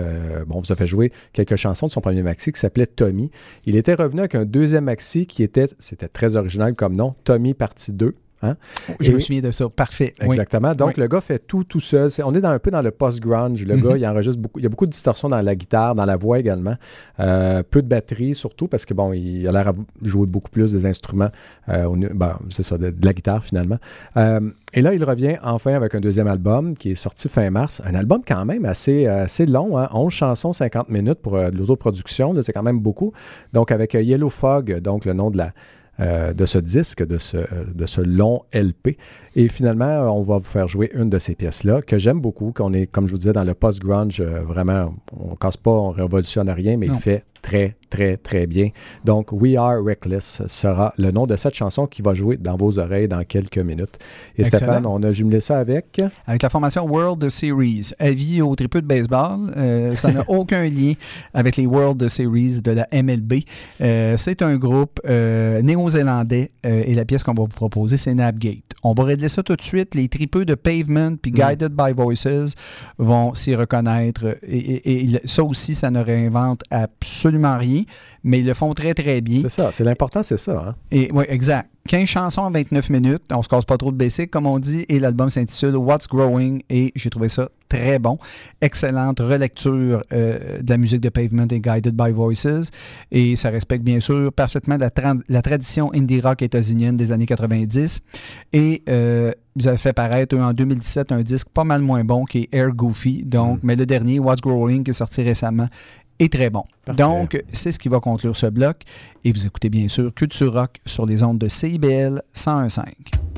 bon, on vous a fait jouer quelques chansons de son premier maxi qui s'appelait Tommy. Il était revenu avec un deuxième maxi qui était, c'était très original comme nom, Tommy partie 2. Hein? Je Et- me souviens de ça. Parfait. Oui. Exactement. Donc, Oui. le gars fait tout tout seul. On est dans, un peu dans le post-grunge. Le Mhm. gars, il enregistre beaucoup. Il y a beaucoup de distorsion dans la guitare, dans la voix également. Euh, peu de batterie surtout parce que, bon, il a l'air à jouer beaucoup plus des instruments. euh, ben, c'est ça, de, de la guitare finalement. Euh, et là, il revient enfin avec un deuxième album qui est sorti fin mars. Un album quand même assez, euh, assez long, hein? 11 chansons, 50 minutes pour de l'autoproduction. C'est quand même beaucoup. Donc, avec Yellow Fog, donc le nom de la, euh, de ce disque, de ce, euh, de ce long LP. Et finalement, euh, on va vous faire jouer une de ces pièces-là que j'aime beaucoup, qu'on est, comme je vous disais, dans le post-grunge, euh, vraiment, on casse pas, on révolutionne rien, mais Non. il fait très, très, très bien. Donc, We Are Reckless sera le nom de cette chanson qui va jouer dans vos oreilles dans quelques minutes. Et Excellent. Stéphane, on a jumelé ça avec... avec la formation World Series. Avis au tripeux de baseball, euh, ça n'a aucun lien avec les World Series de la MLB. Euh, c'est un groupe euh, néo-zélandais et la pièce qu'on va vous proposer, c'est Napgate. On va régler ça tout de suite. Les tripeux de Pavement puis Guided by Voices vont s'y reconnaître. Et, et- et ça aussi, ça ne réinvente absolument rien, mais ils le font très, très bien. C'est ça, c'est l'important, c'est ça. hein? Et oui, exact. 15 chansons en 29 minutes. On se casse pas trop de basic, comme on dit. Et l'album s'intitule What's Growing. Et j'ai trouvé ça très bon. Excellente relecture euh, de la musique de Pavement et Guided by Voices. Et ça respecte bien sûr parfaitement la, tra- la tradition indie rock états-unienne des années 90. Et euh, ils avaient fait paraître en 2017 un disque pas mal moins bon qui est Air Goofy. Donc, mais le dernier, What's Growing, qui est sorti récemment, est très bon. Parfait. Donc, c'est ce qui va conclure ce bloc. Et vous écoutez bien sûr Culture Rock sur les ondes de CIBL 101.5.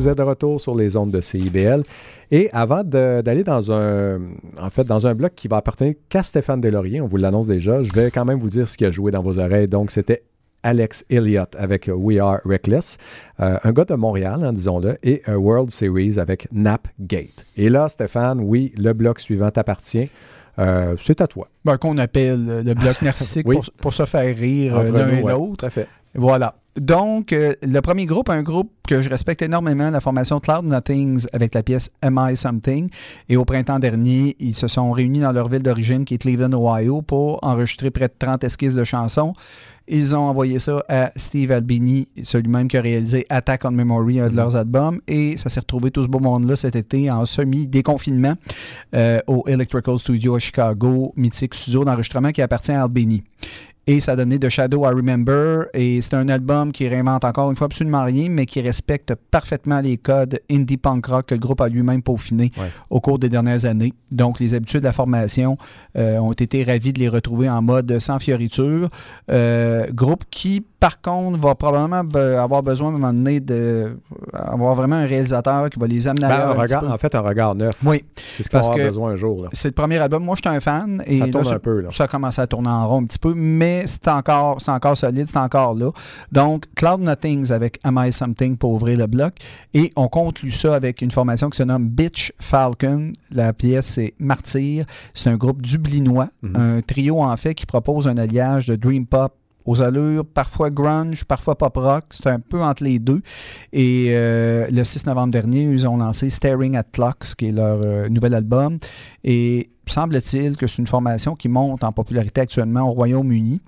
Vous êtes de retour sur les ondes de CIBL. Et avant d'aller dans un en fait dans un bloc qui va appartenir qu'à Stéphane Deslauriers, on vous l'annonce déjà, je vais quand même vous dire ce qui a joué dans vos oreilles. Donc c'était Alex Elliott avec We Are Reckless, euh, un gars de Montréal, hein, disons-le, et un World Series avec Nap Gate. Et là, Stéphane, oui, le bloc suivant t'appartient. Euh, c'est à toi. Ben, qu'on appelle le bloc narcissique Oui. pour, pour se faire rire euh, l'un et ouais, l'autre. Fait. Voilà. Donc, euh, le premier groupe, un groupe que je respecte énormément, la formation Cloud Nothings avec la pièce Am I Something. Et au printemps dernier, ils se sont réunis dans leur ville d'origine, qui est Cleveland, Ohio, pour enregistrer près de 30 esquisses de chansons. Ils ont envoyé ça à Steve Albini, celui-même qui a réalisé Attack on Memory, un de leurs albums. Et ça s'est retrouvé tout ce beau monde-là cet été en semi-déconfinement euh, au Electrical Studio à Chicago, mythique studio d'enregistrement qui appartient à Albini. Et ça a donné The Shadow I Remember. Et c'est un album qui réinvente encore une fois absolument rien, mais qui respecte parfaitement les codes indie punk rock que le groupe a lui-même peaufiné Ouais. au cours des dernières années. Donc, les habitudes de la formation euh, ont été ravis de les retrouver en mode sans fioriture. Euh, groupe qui, par contre, va probablement be- avoir besoin à un moment donné d'avoir vraiment un réalisateur qui va les amener Ben, ailleurs un regard- peu. en fait, un regard neuf. Oui, C'est ce qu'on va parce avoir que- besoin un jour. c'est le premier album. Moi, j'étais un fan. Et Ça tourne un peu. Là. ça a commencé à tourner en rond un petit peu, mais c'est encore, encore solide, c'est encore là. Donc, Cloud Nothings avec Am I Something pour ouvrir le bloc. Et on conclut ça avec une formation qui se nomme Bitch Falcon. La pièce, c'est Martyr. C'est un groupe dublinois, Mhm. un trio en fait qui propose un alliage de dream pop aux allures, parfois grunge, parfois pop rock. C'est un peu entre les deux. Et euh, le 6 novembre dernier, ils ont lancé Staring at Clocks, qui est leur euh, nouvel album. Et semble-t-il que c'est une formation qui monte en popularité actuellement au Royaume-Uni.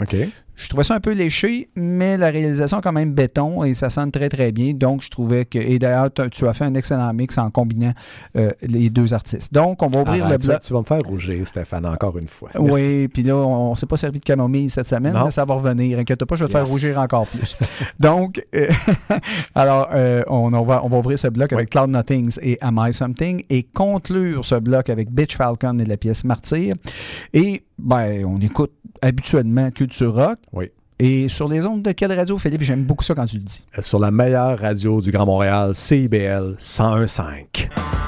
Je trouvais ça un peu léché, mais la réalisation est quand même béton et ça sonne très très bien. Donc je trouvais que. Et d'ailleurs, tu- as fait un excellent mix en combinant euh, les deux artistes. Donc on va ouvrir Arrête, le bloc. tu, vas me faire rougir, Stéphane, encore une fois. Merci. Oui, puis là, on, ne s'est pas servi de camomille cette semaine, mais ça va revenir. Inquiète pas, je vais te Yes. faire rougir encore plus. Donc, euh, alors, euh, on, on va, on va ouvrir ce bloc avec Cloud Nothings et Am I Something et conclure ce bloc avec Bitch Falcon et la pièce Martyr. Et, ben, on écoute habituellement Culture Rock. Oui. Et sur les ondes de quelle radio, Philippe? J'aime beaucoup ça quand tu le dis. Sur la meilleure radio du Grand Montréal, CIBL 101.5.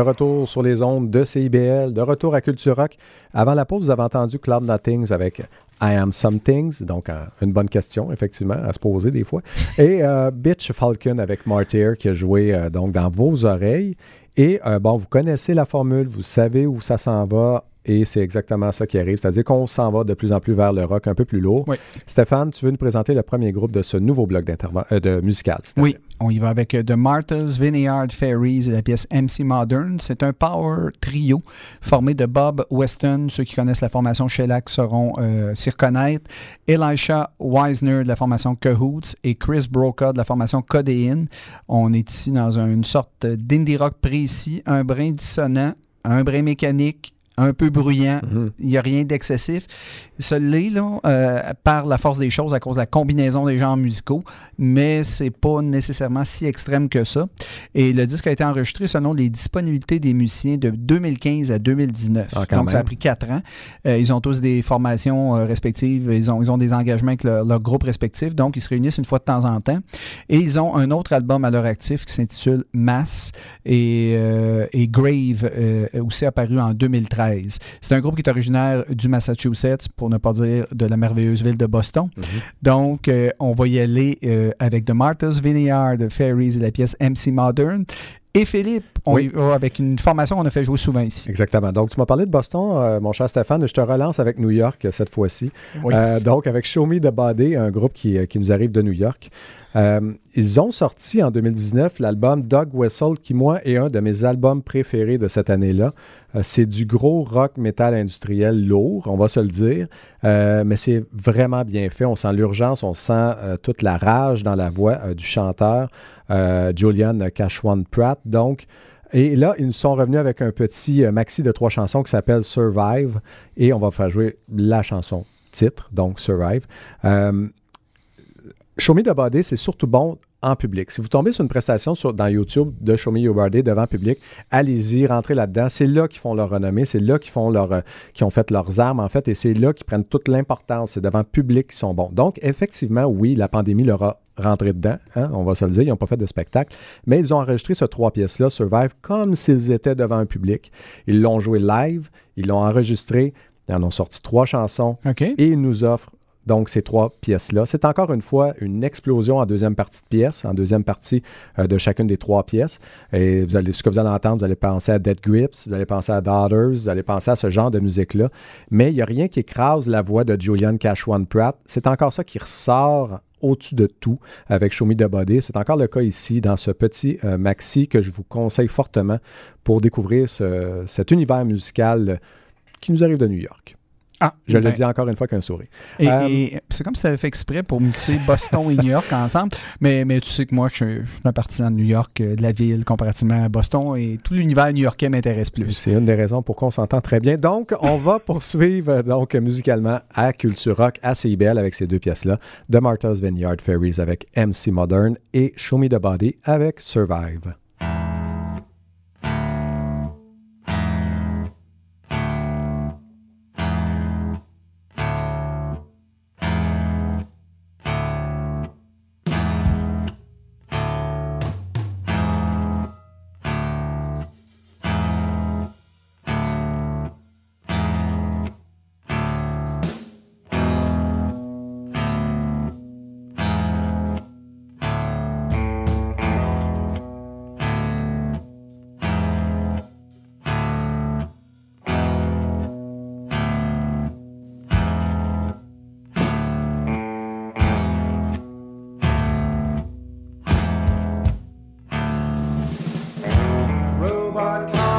De retour sur les ondes de CIBL, de retour à Culture Rock. Avant la pause, vous avez entendu Cloud Nothings avec I Am Somethings, donc euh, une bonne question, effectivement, à se poser des fois. Et euh, Bitch Falcon avec Martyr qui a joué euh, donc dans vos oreilles. Et euh, bon, vous connaissez la formule, vous savez où ça s'en va. Et c'est exactement ça qui arrive, c'est-à-dire qu'on s'en va de plus en plus vers le rock un peu plus lourd. Oui. Stéphane, tu veux nous présenter le premier groupe de ce nouveau bloc euh, de musical Oui, on y va avec euh, The Martha's Vineyard Fairies et la pièce MC Modern. C'est un power trio formé de Bob Weston. Ceux qui connaissent la formation Shellac sauront euh, s'y reconnaître. Elisha Weisner de la formation Cahoots et Chris Broca de la formation Codéine. On est ici dans un- une sorte d'indie rock précis, un brin dissonant, un brin mécanique, un peu bruyant. Mhm. Il n'y a rien d'excessif. Ce l'est, là, euh, par la force des choses, à cause de la combinaison des genres musicaux, mais c'est pas nécessairement si extrême que ça. Et le disque a été enregistré selon les disponibilités des musiciens de 2015 à 2019. Ah, Donc, ça a pris quatre ans. Euh, ils ont tous des formations euh, respectives. Ils ont, ils ont des engagements avec leur, leur groupe respectif. Donc, ils se réunissent une fois de temps en temps. Et ils ont un autre album à leur actif qui s'intitule Mass et, et Grave, aussi apparu en 2013. C'est un groupe qui est originaire du Massachusetts, pour ne pas dire de la merveilleuse ville de Boston. Donc, euh, on va y aller euh, avec The Martha's Vineyard, Fairies et la pièce MC Modern. et Philippe. On Oui. y va avec une formation qu'on a fait jouer souvent ici. Exactement. Donc, tu m'as parlé de Boston, euh, mon cher Stéphane. Je te relance avec New York cette fois-ci. Oui. Euh, donc, avec Show Me the Body, un groupe qui, qui nous arrive de New York. Euh, ils ont sorti en 2019 l'album Dog Whistle, qui, moi, est un de mes albums préférés de cette année-là. Euh, c'est du gros rock metal industriel lourd, on va se le dire, Euh, mais c'est vraiment bien fait. On sent l'urgence, on sent euh, toute la rage dans la voix du chanteur Julian Cashwan Pratt. Donc, et là, ils sont revenus avec un petit maxi de trois chansons qui s'appelle Survive. Et on va faire jouer la chanson titre, donc Survive. Show Me the Body, c'est surtout bon en public. Si vous tombez sur une prestation sur- dans YouTube de Show Me Your Body devant public, allez-y, rentrez là-dedans. C'est là qu'ils font leur renommée, c'est là qu'ils font leur, euh, qu'ils ont fait leurs armes, en fait, et c'est là qu'ils prennent toute l'importance. C'est devant public qu'ils sont bons. Donc, effectivement, oui, la pandémie leur a rentré dedans, hein, on va se le dire, ils n'ont pas fait de spectacle, mais ils ont enregistré ces trois pièces-là, Survive, comme s'ils étaient devant un public. Ils l'ont joué live, ils l'ont enregistré, ils en ont sorti trois chansons, et il nous offre donc ces trois pièces-là. C'est encore une fois une explosion en deuxième partie de pièce, en deuxième partie euh, de chacune des trois pièces. Et vous allez, ce que vous allez entendre, vous allez penser à Dead Grips, vous allez penser à Daughters, vous allez penser à ce genre de musique-là. Mais il n'y a rien qui écrase la voix de Julian Cashwan Pratt. C'est encore ça qui ressort au-dessus de tout avec Show Me the Body. C'est encore le cas ici dans ce petit euh, maxi que je vous conseille fortement pour découvrir ce- cet univers musical qui nous arrive de New York. Ah, Je le ben, dis encore une fois qu'un sourire. Et, Euh, et c'est comme si tu avais fait exprès pour mixer Boston et New York ensemble. Mais, mais tu sais que moi, je suis, je suis un partisan de New York, euh, de la ville, comparativement à Boston. Et tout l'univers new-yorkais m'intéresse plus. C'est une des raisons pour qu'on s'entend très bien. Donc, on va poursuivre donc musicalement à Culture Rock, à CIBL avec ces deux pièces-là, de Martha's Vineyard Ferries avec MC Modern et Show Me the Body avec Survive. podcast.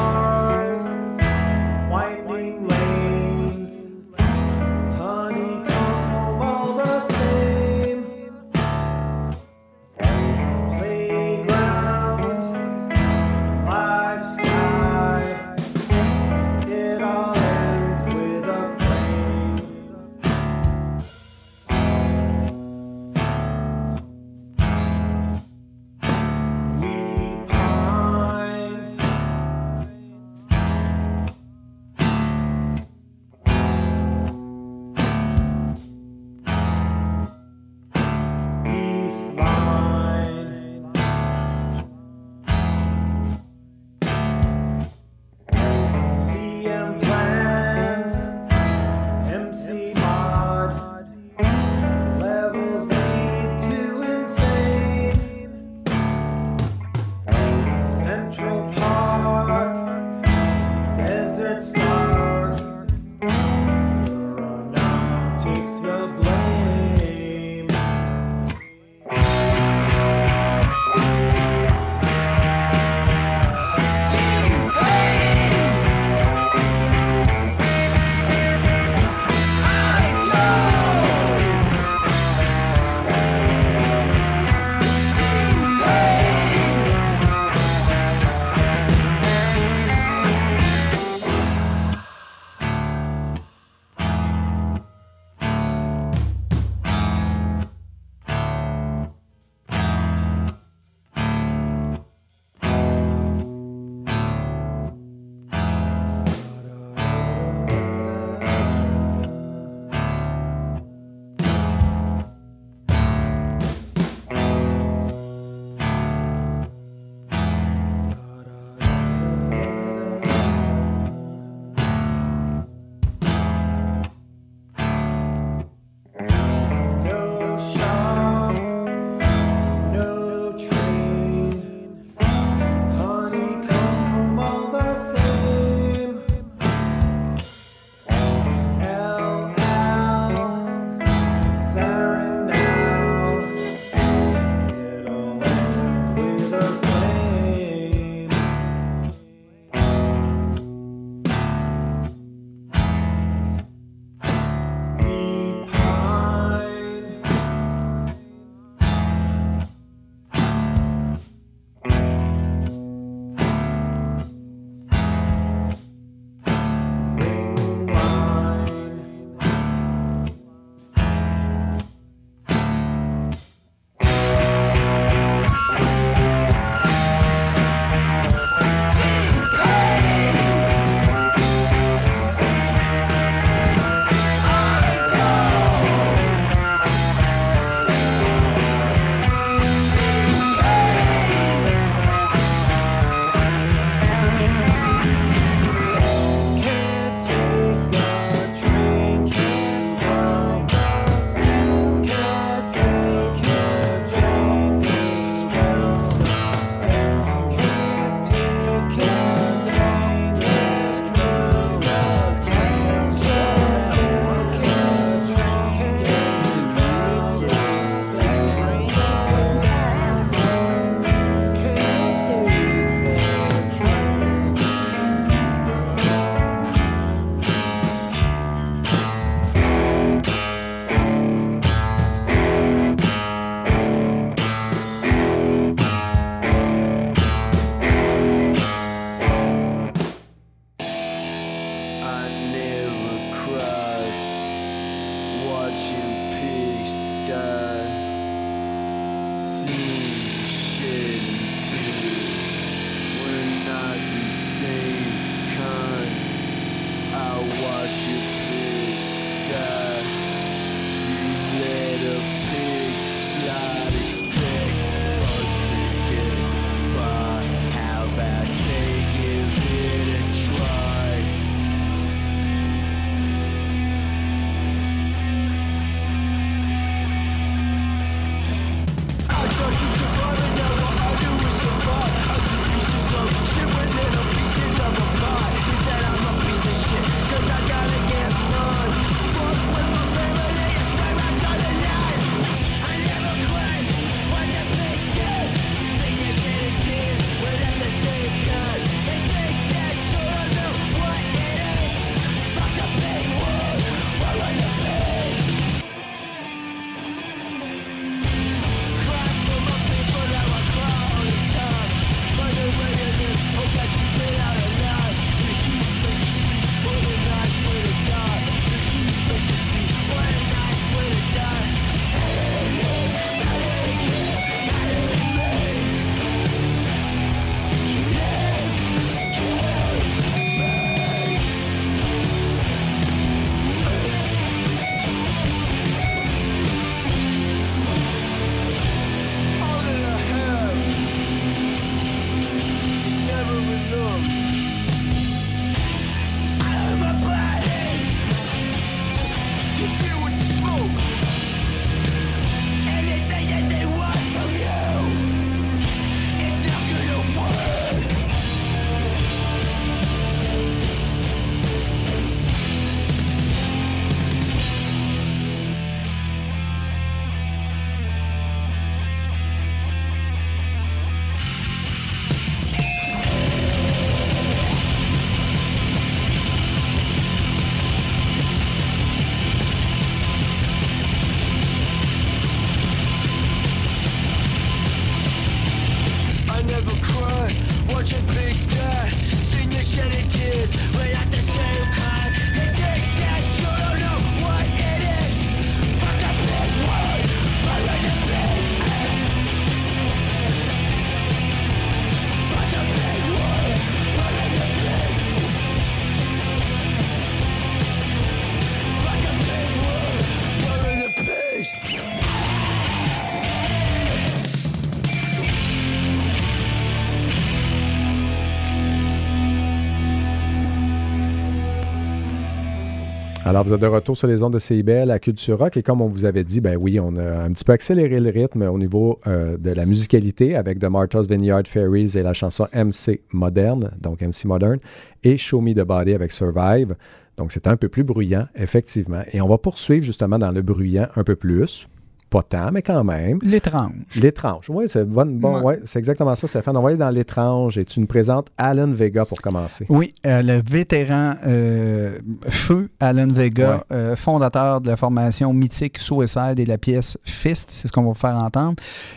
Alors, vous êtes de retour sur les ondes de CIBL à Culture Rock et comme on vous avait dit, ben oui, on a un petit peu accéléré le rythme au niveau euh, de la musicalité avec The Martha's Vineyard Fairies et la chanson MC Moderne, donc MC Modern, et Show Me the Body avec Survive. Donc, c'est un peu plus bruyant, effectivement. Et on va poursuivre justement dans le bruyant un peu plus. Pas tant, mais quand même. L'étrange. L'étrange. Oui, c'est bon, bon, Ouais. ouais, c'est exactement ça, Stéphane. On va aller dans l'étrange et tu nous présentes Alan Vega pour commencer. Oui, euh, le vétéran euh, Feu Alan Vega, euh, fondateur de la formation mythique Suicide et la pièce Fist, c'est ce qu'on va vous faire entendre.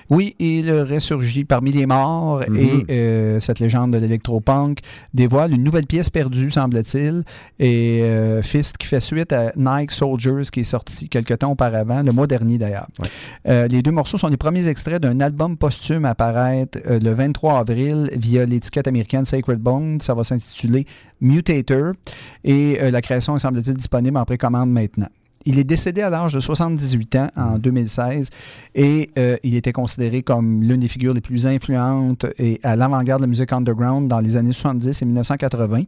Oui, il ressurgit parmi les morts Mhm. et cette légende de l'électropunk dévoile une nouvelle pièce perdue, semble-t-il. Et Fist qui fait suite à Nike Soldiers qui est sorti quelques temps auparavant, le mois dernier d'ailleurs. Euh, les deux morceaux sont les premiers extraits d'un album posthume à paraître euh, le 23 avril via l'étiquette américaine Sacred Bone. Ça va s'intituler Mutator et euh, la création est semble-t-il disponible en précommande maintenant. Il est décédé à l'âge de 78 ans en 2016 et euh, il était considéré comme l'une des figures les plus influentes et à l'avant-garde de la musique underground dans les années 70 et 1980.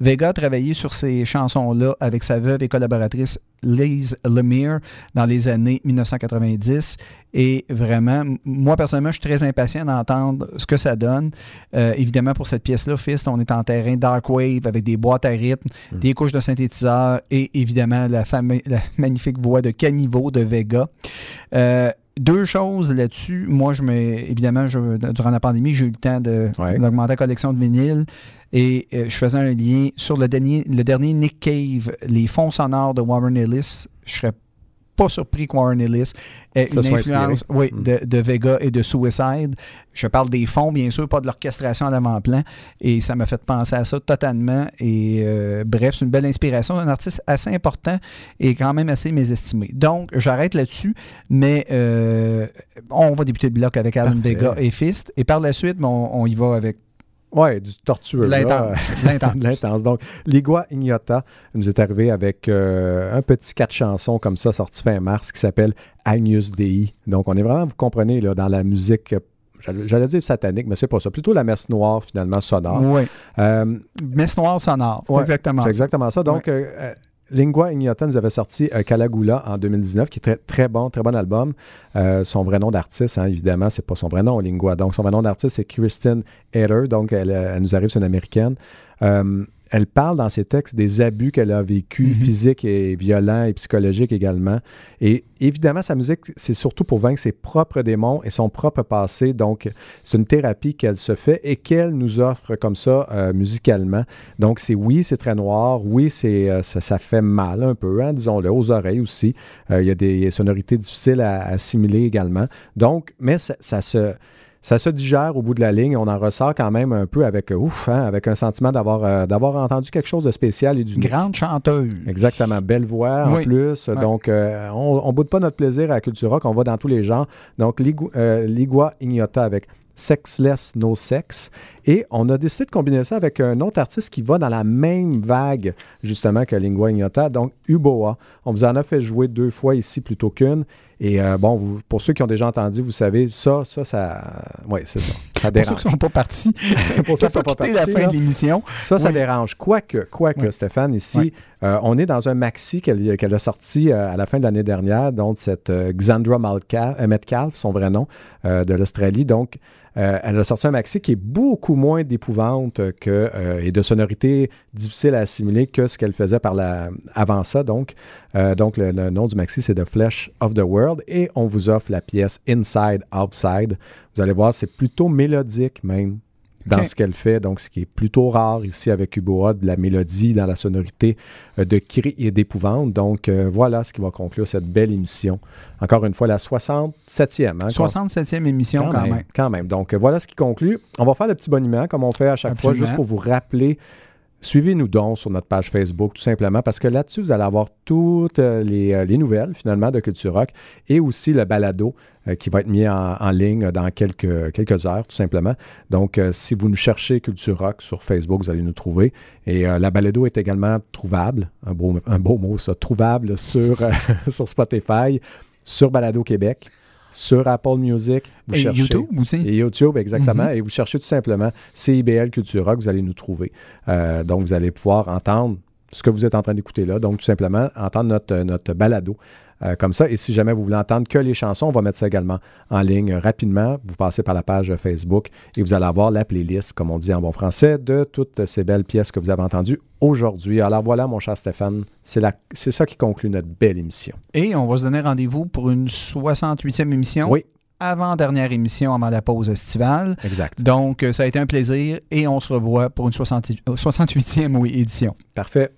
Vega a travaillé sur ces chansons-là avec sa veuve et collaboratrice Liz Lemire dans les années 1990. Et vraiment, moi personnellement, je suis très impatient d'entendre ce que ça donne. Euh, évidemment, pour cette pièce-là, Fist, on est en terrain dark wave avec des boîtes à rythme, des couches de synthétiseurs et évidemment la, la magnifique voix de caniveau de Vega. Euh, deux choses là-dessus. Moi, je me, évidemment, je- durant la pandémie, j'ai eu le temps Ouais. d'augmenter la collection de vinyles. Et euh, je faisais un lien sur le dernier, le dernier Nick Cave, les fonds sonores de Warren Ellis. Je serais pas surpris que Warren Ellis ait Ça une influence oui, Mm. de, de Vega et de Suicide. Je parle des fonds, bien sûr, pas de l'orchestration à l'avant-plan. Et ça m'a fait penser à ça totalement. Et euh, bref, c'est une belle inspiration d'un artiste assez important et quand même assez mésestimé. Donc, j'arrête là-dessus, mais euh, on va débuter le bloc avec Alan Parfait. Vega et Fist. Et par la suite, on, on y va avec Ouais, du tortueux. de l'intense. de l'intense. Donc, Ligua Ignota nous est arrivé avec euh, un petit quatre chansons comme ça, sorti fin mars, qui s'appelle Agnus Dei. Donc, on est vraiment, vous comprenez, là, dans la musique, j'allais dire satanique, mais c'est pas ça. Plutôt la messe noire, finalement, sonore. Oui. Euh, Messe noire sonore. C'est Ouais, exactement c'est exactement ça. Donc, euh, Lingua Ignota nous avait sorti euh, Calagula en 2019, qui est très, très bon, très bon album. Euh, son vrai nom d'artiste, hein, évidemment, c'est pas son vrai nom, Lingua. Donc, son vrai nom d'artiste, c'est Kristen Eder. Donc, elle, euh, elle nous arrive, c'est une américaine. Elle parle dans ses textes des abus qu'elle a vécu, Mhm. physiques et violents et psychologiques également. Et évidemment, sa musique, c'est surtout pour vaincre ses propres démons et son propre passé. Donc, c'est une thérapie qu'elle se fait et qu'elle nous offre comme ça euh, musicalement. Donc, c'est oui, c'est très noir. Oui, c'est euh, ça, ça fait mal un peu, hein, disons-le, aux oreilles aussi. Euh, Il y a des sonorités difficiles à, à assimiler également. Donc, mais ça, ça se ça se digère au bout de la ligne. On en ressort quand même un peu avec, euh, ouf, hein, avec un sentiment d'avoir euh, d'avoir entendu quelque chose de spécial et d'une Grande chanteuse. Exactement, belle voix en Oui. plus. Ouais. Donc, euh, on ne boude pas notre plaisir à la culture rock, on va dans tous les genres. Donc, Ligu- euh, Ligua Ignota avec Sexless No Sex. Et on a décidé de combiner ça avec un autre artiste qui va dans la même vague, justement, que Lingua Ignota, donc Uboa. On vous en a fait jouer deux fois ici plutôt qu'une. Et euh, bon, vous- pour ceux qui ont déjà entendu, vous savez, ça, ça, ça. Oui, c'est ça. Ça Pour ceux dérange. qui ne sont pas partis, Pour ceux qui sont pas partis, la fin de l'émission. Ça, ça dérange. Quoique, quoique, Oui. Stéphane, ici, Oui. euh, on est dans un maxi qu'elle a sorti euh, à la fin de l'année dernière, donc cette Xandra Malca- Metcalf, son vrai nom, de l'Australie. Donc, euh, elle a sorti un maxi qui est beaucoup moins d'épouvante que, euh, et de sonorité difficile à assimiler que ce qu'elle faisait par la, avant ça. Donc, Euh, donc le, le nom du maxi, c'est The Flesh of the World. Et on vous offre la pièce Inside, Outside. Vous allez voir, c'est plutôt mélodique même dans ce qu'elle fait. Donc, ce qui est plutôt rare ici avec Uboa, de la mélodie dans la sonorité euh, de cri et d'épouvante. Donc, euh, voilà ce qui va conclure cette belle émission. Encore une fois, la 67e. hein, 67e émission quand, même. quand même. Donc, euh, voilà ce qui conclut. On va faire le petit boniment comme on fait à chaque fois, juste pour vous rappeler. Suivez-nous donc sur notre page Facebook, tout simplement, parce que là-dessus, vous allez avoir toutes euh, les, euh, les nouvelles, finalement, de Culture Rock et aussi le balado euh, qui va être mis en, ligne dans quelques, heures, tout simplement. Donc, si vous nous cherchez Culture Rock sur Facebook, vous allez nous trouver. Et euh, la balado est également trouvable, un beau, mot, ça, trouvable sur, sur Spotify, sur Balado Québec, sur Apple Music. Vous Et cherchez- YouTube aussi. et YouTube, exactement. Mhm. Et vous cherchez tout simplement CIBL Culture Rock, vous allez nous trouver. Euh, donc, vous allez pouvoir entendre ce que vous êtes en train d'écouter là. Donc, tout simplement, entendre notre, notre balado euh, comme ça. Et si jamais vous voulez entendre que les chansons, on va mettre ça également en ligne rapidement. Vous passez par la page Facebook et vous allez avoir la playlist, comme on dit en bon français, de toutes ces belles pièces que vous avez entendues aujourd'hui. Alors voilà, mon cher Stéphane, c'est la- c'est ça qui conclut notre belle émission. Et on va se donner rendez-vous pour une 68e émission. Oui. Avant-dernière émission avant la pause estivale. Exact. Donc, euh, ça a été un plaisir et on se revoit pour une 60 euh, 68e oui, édition. Parfait.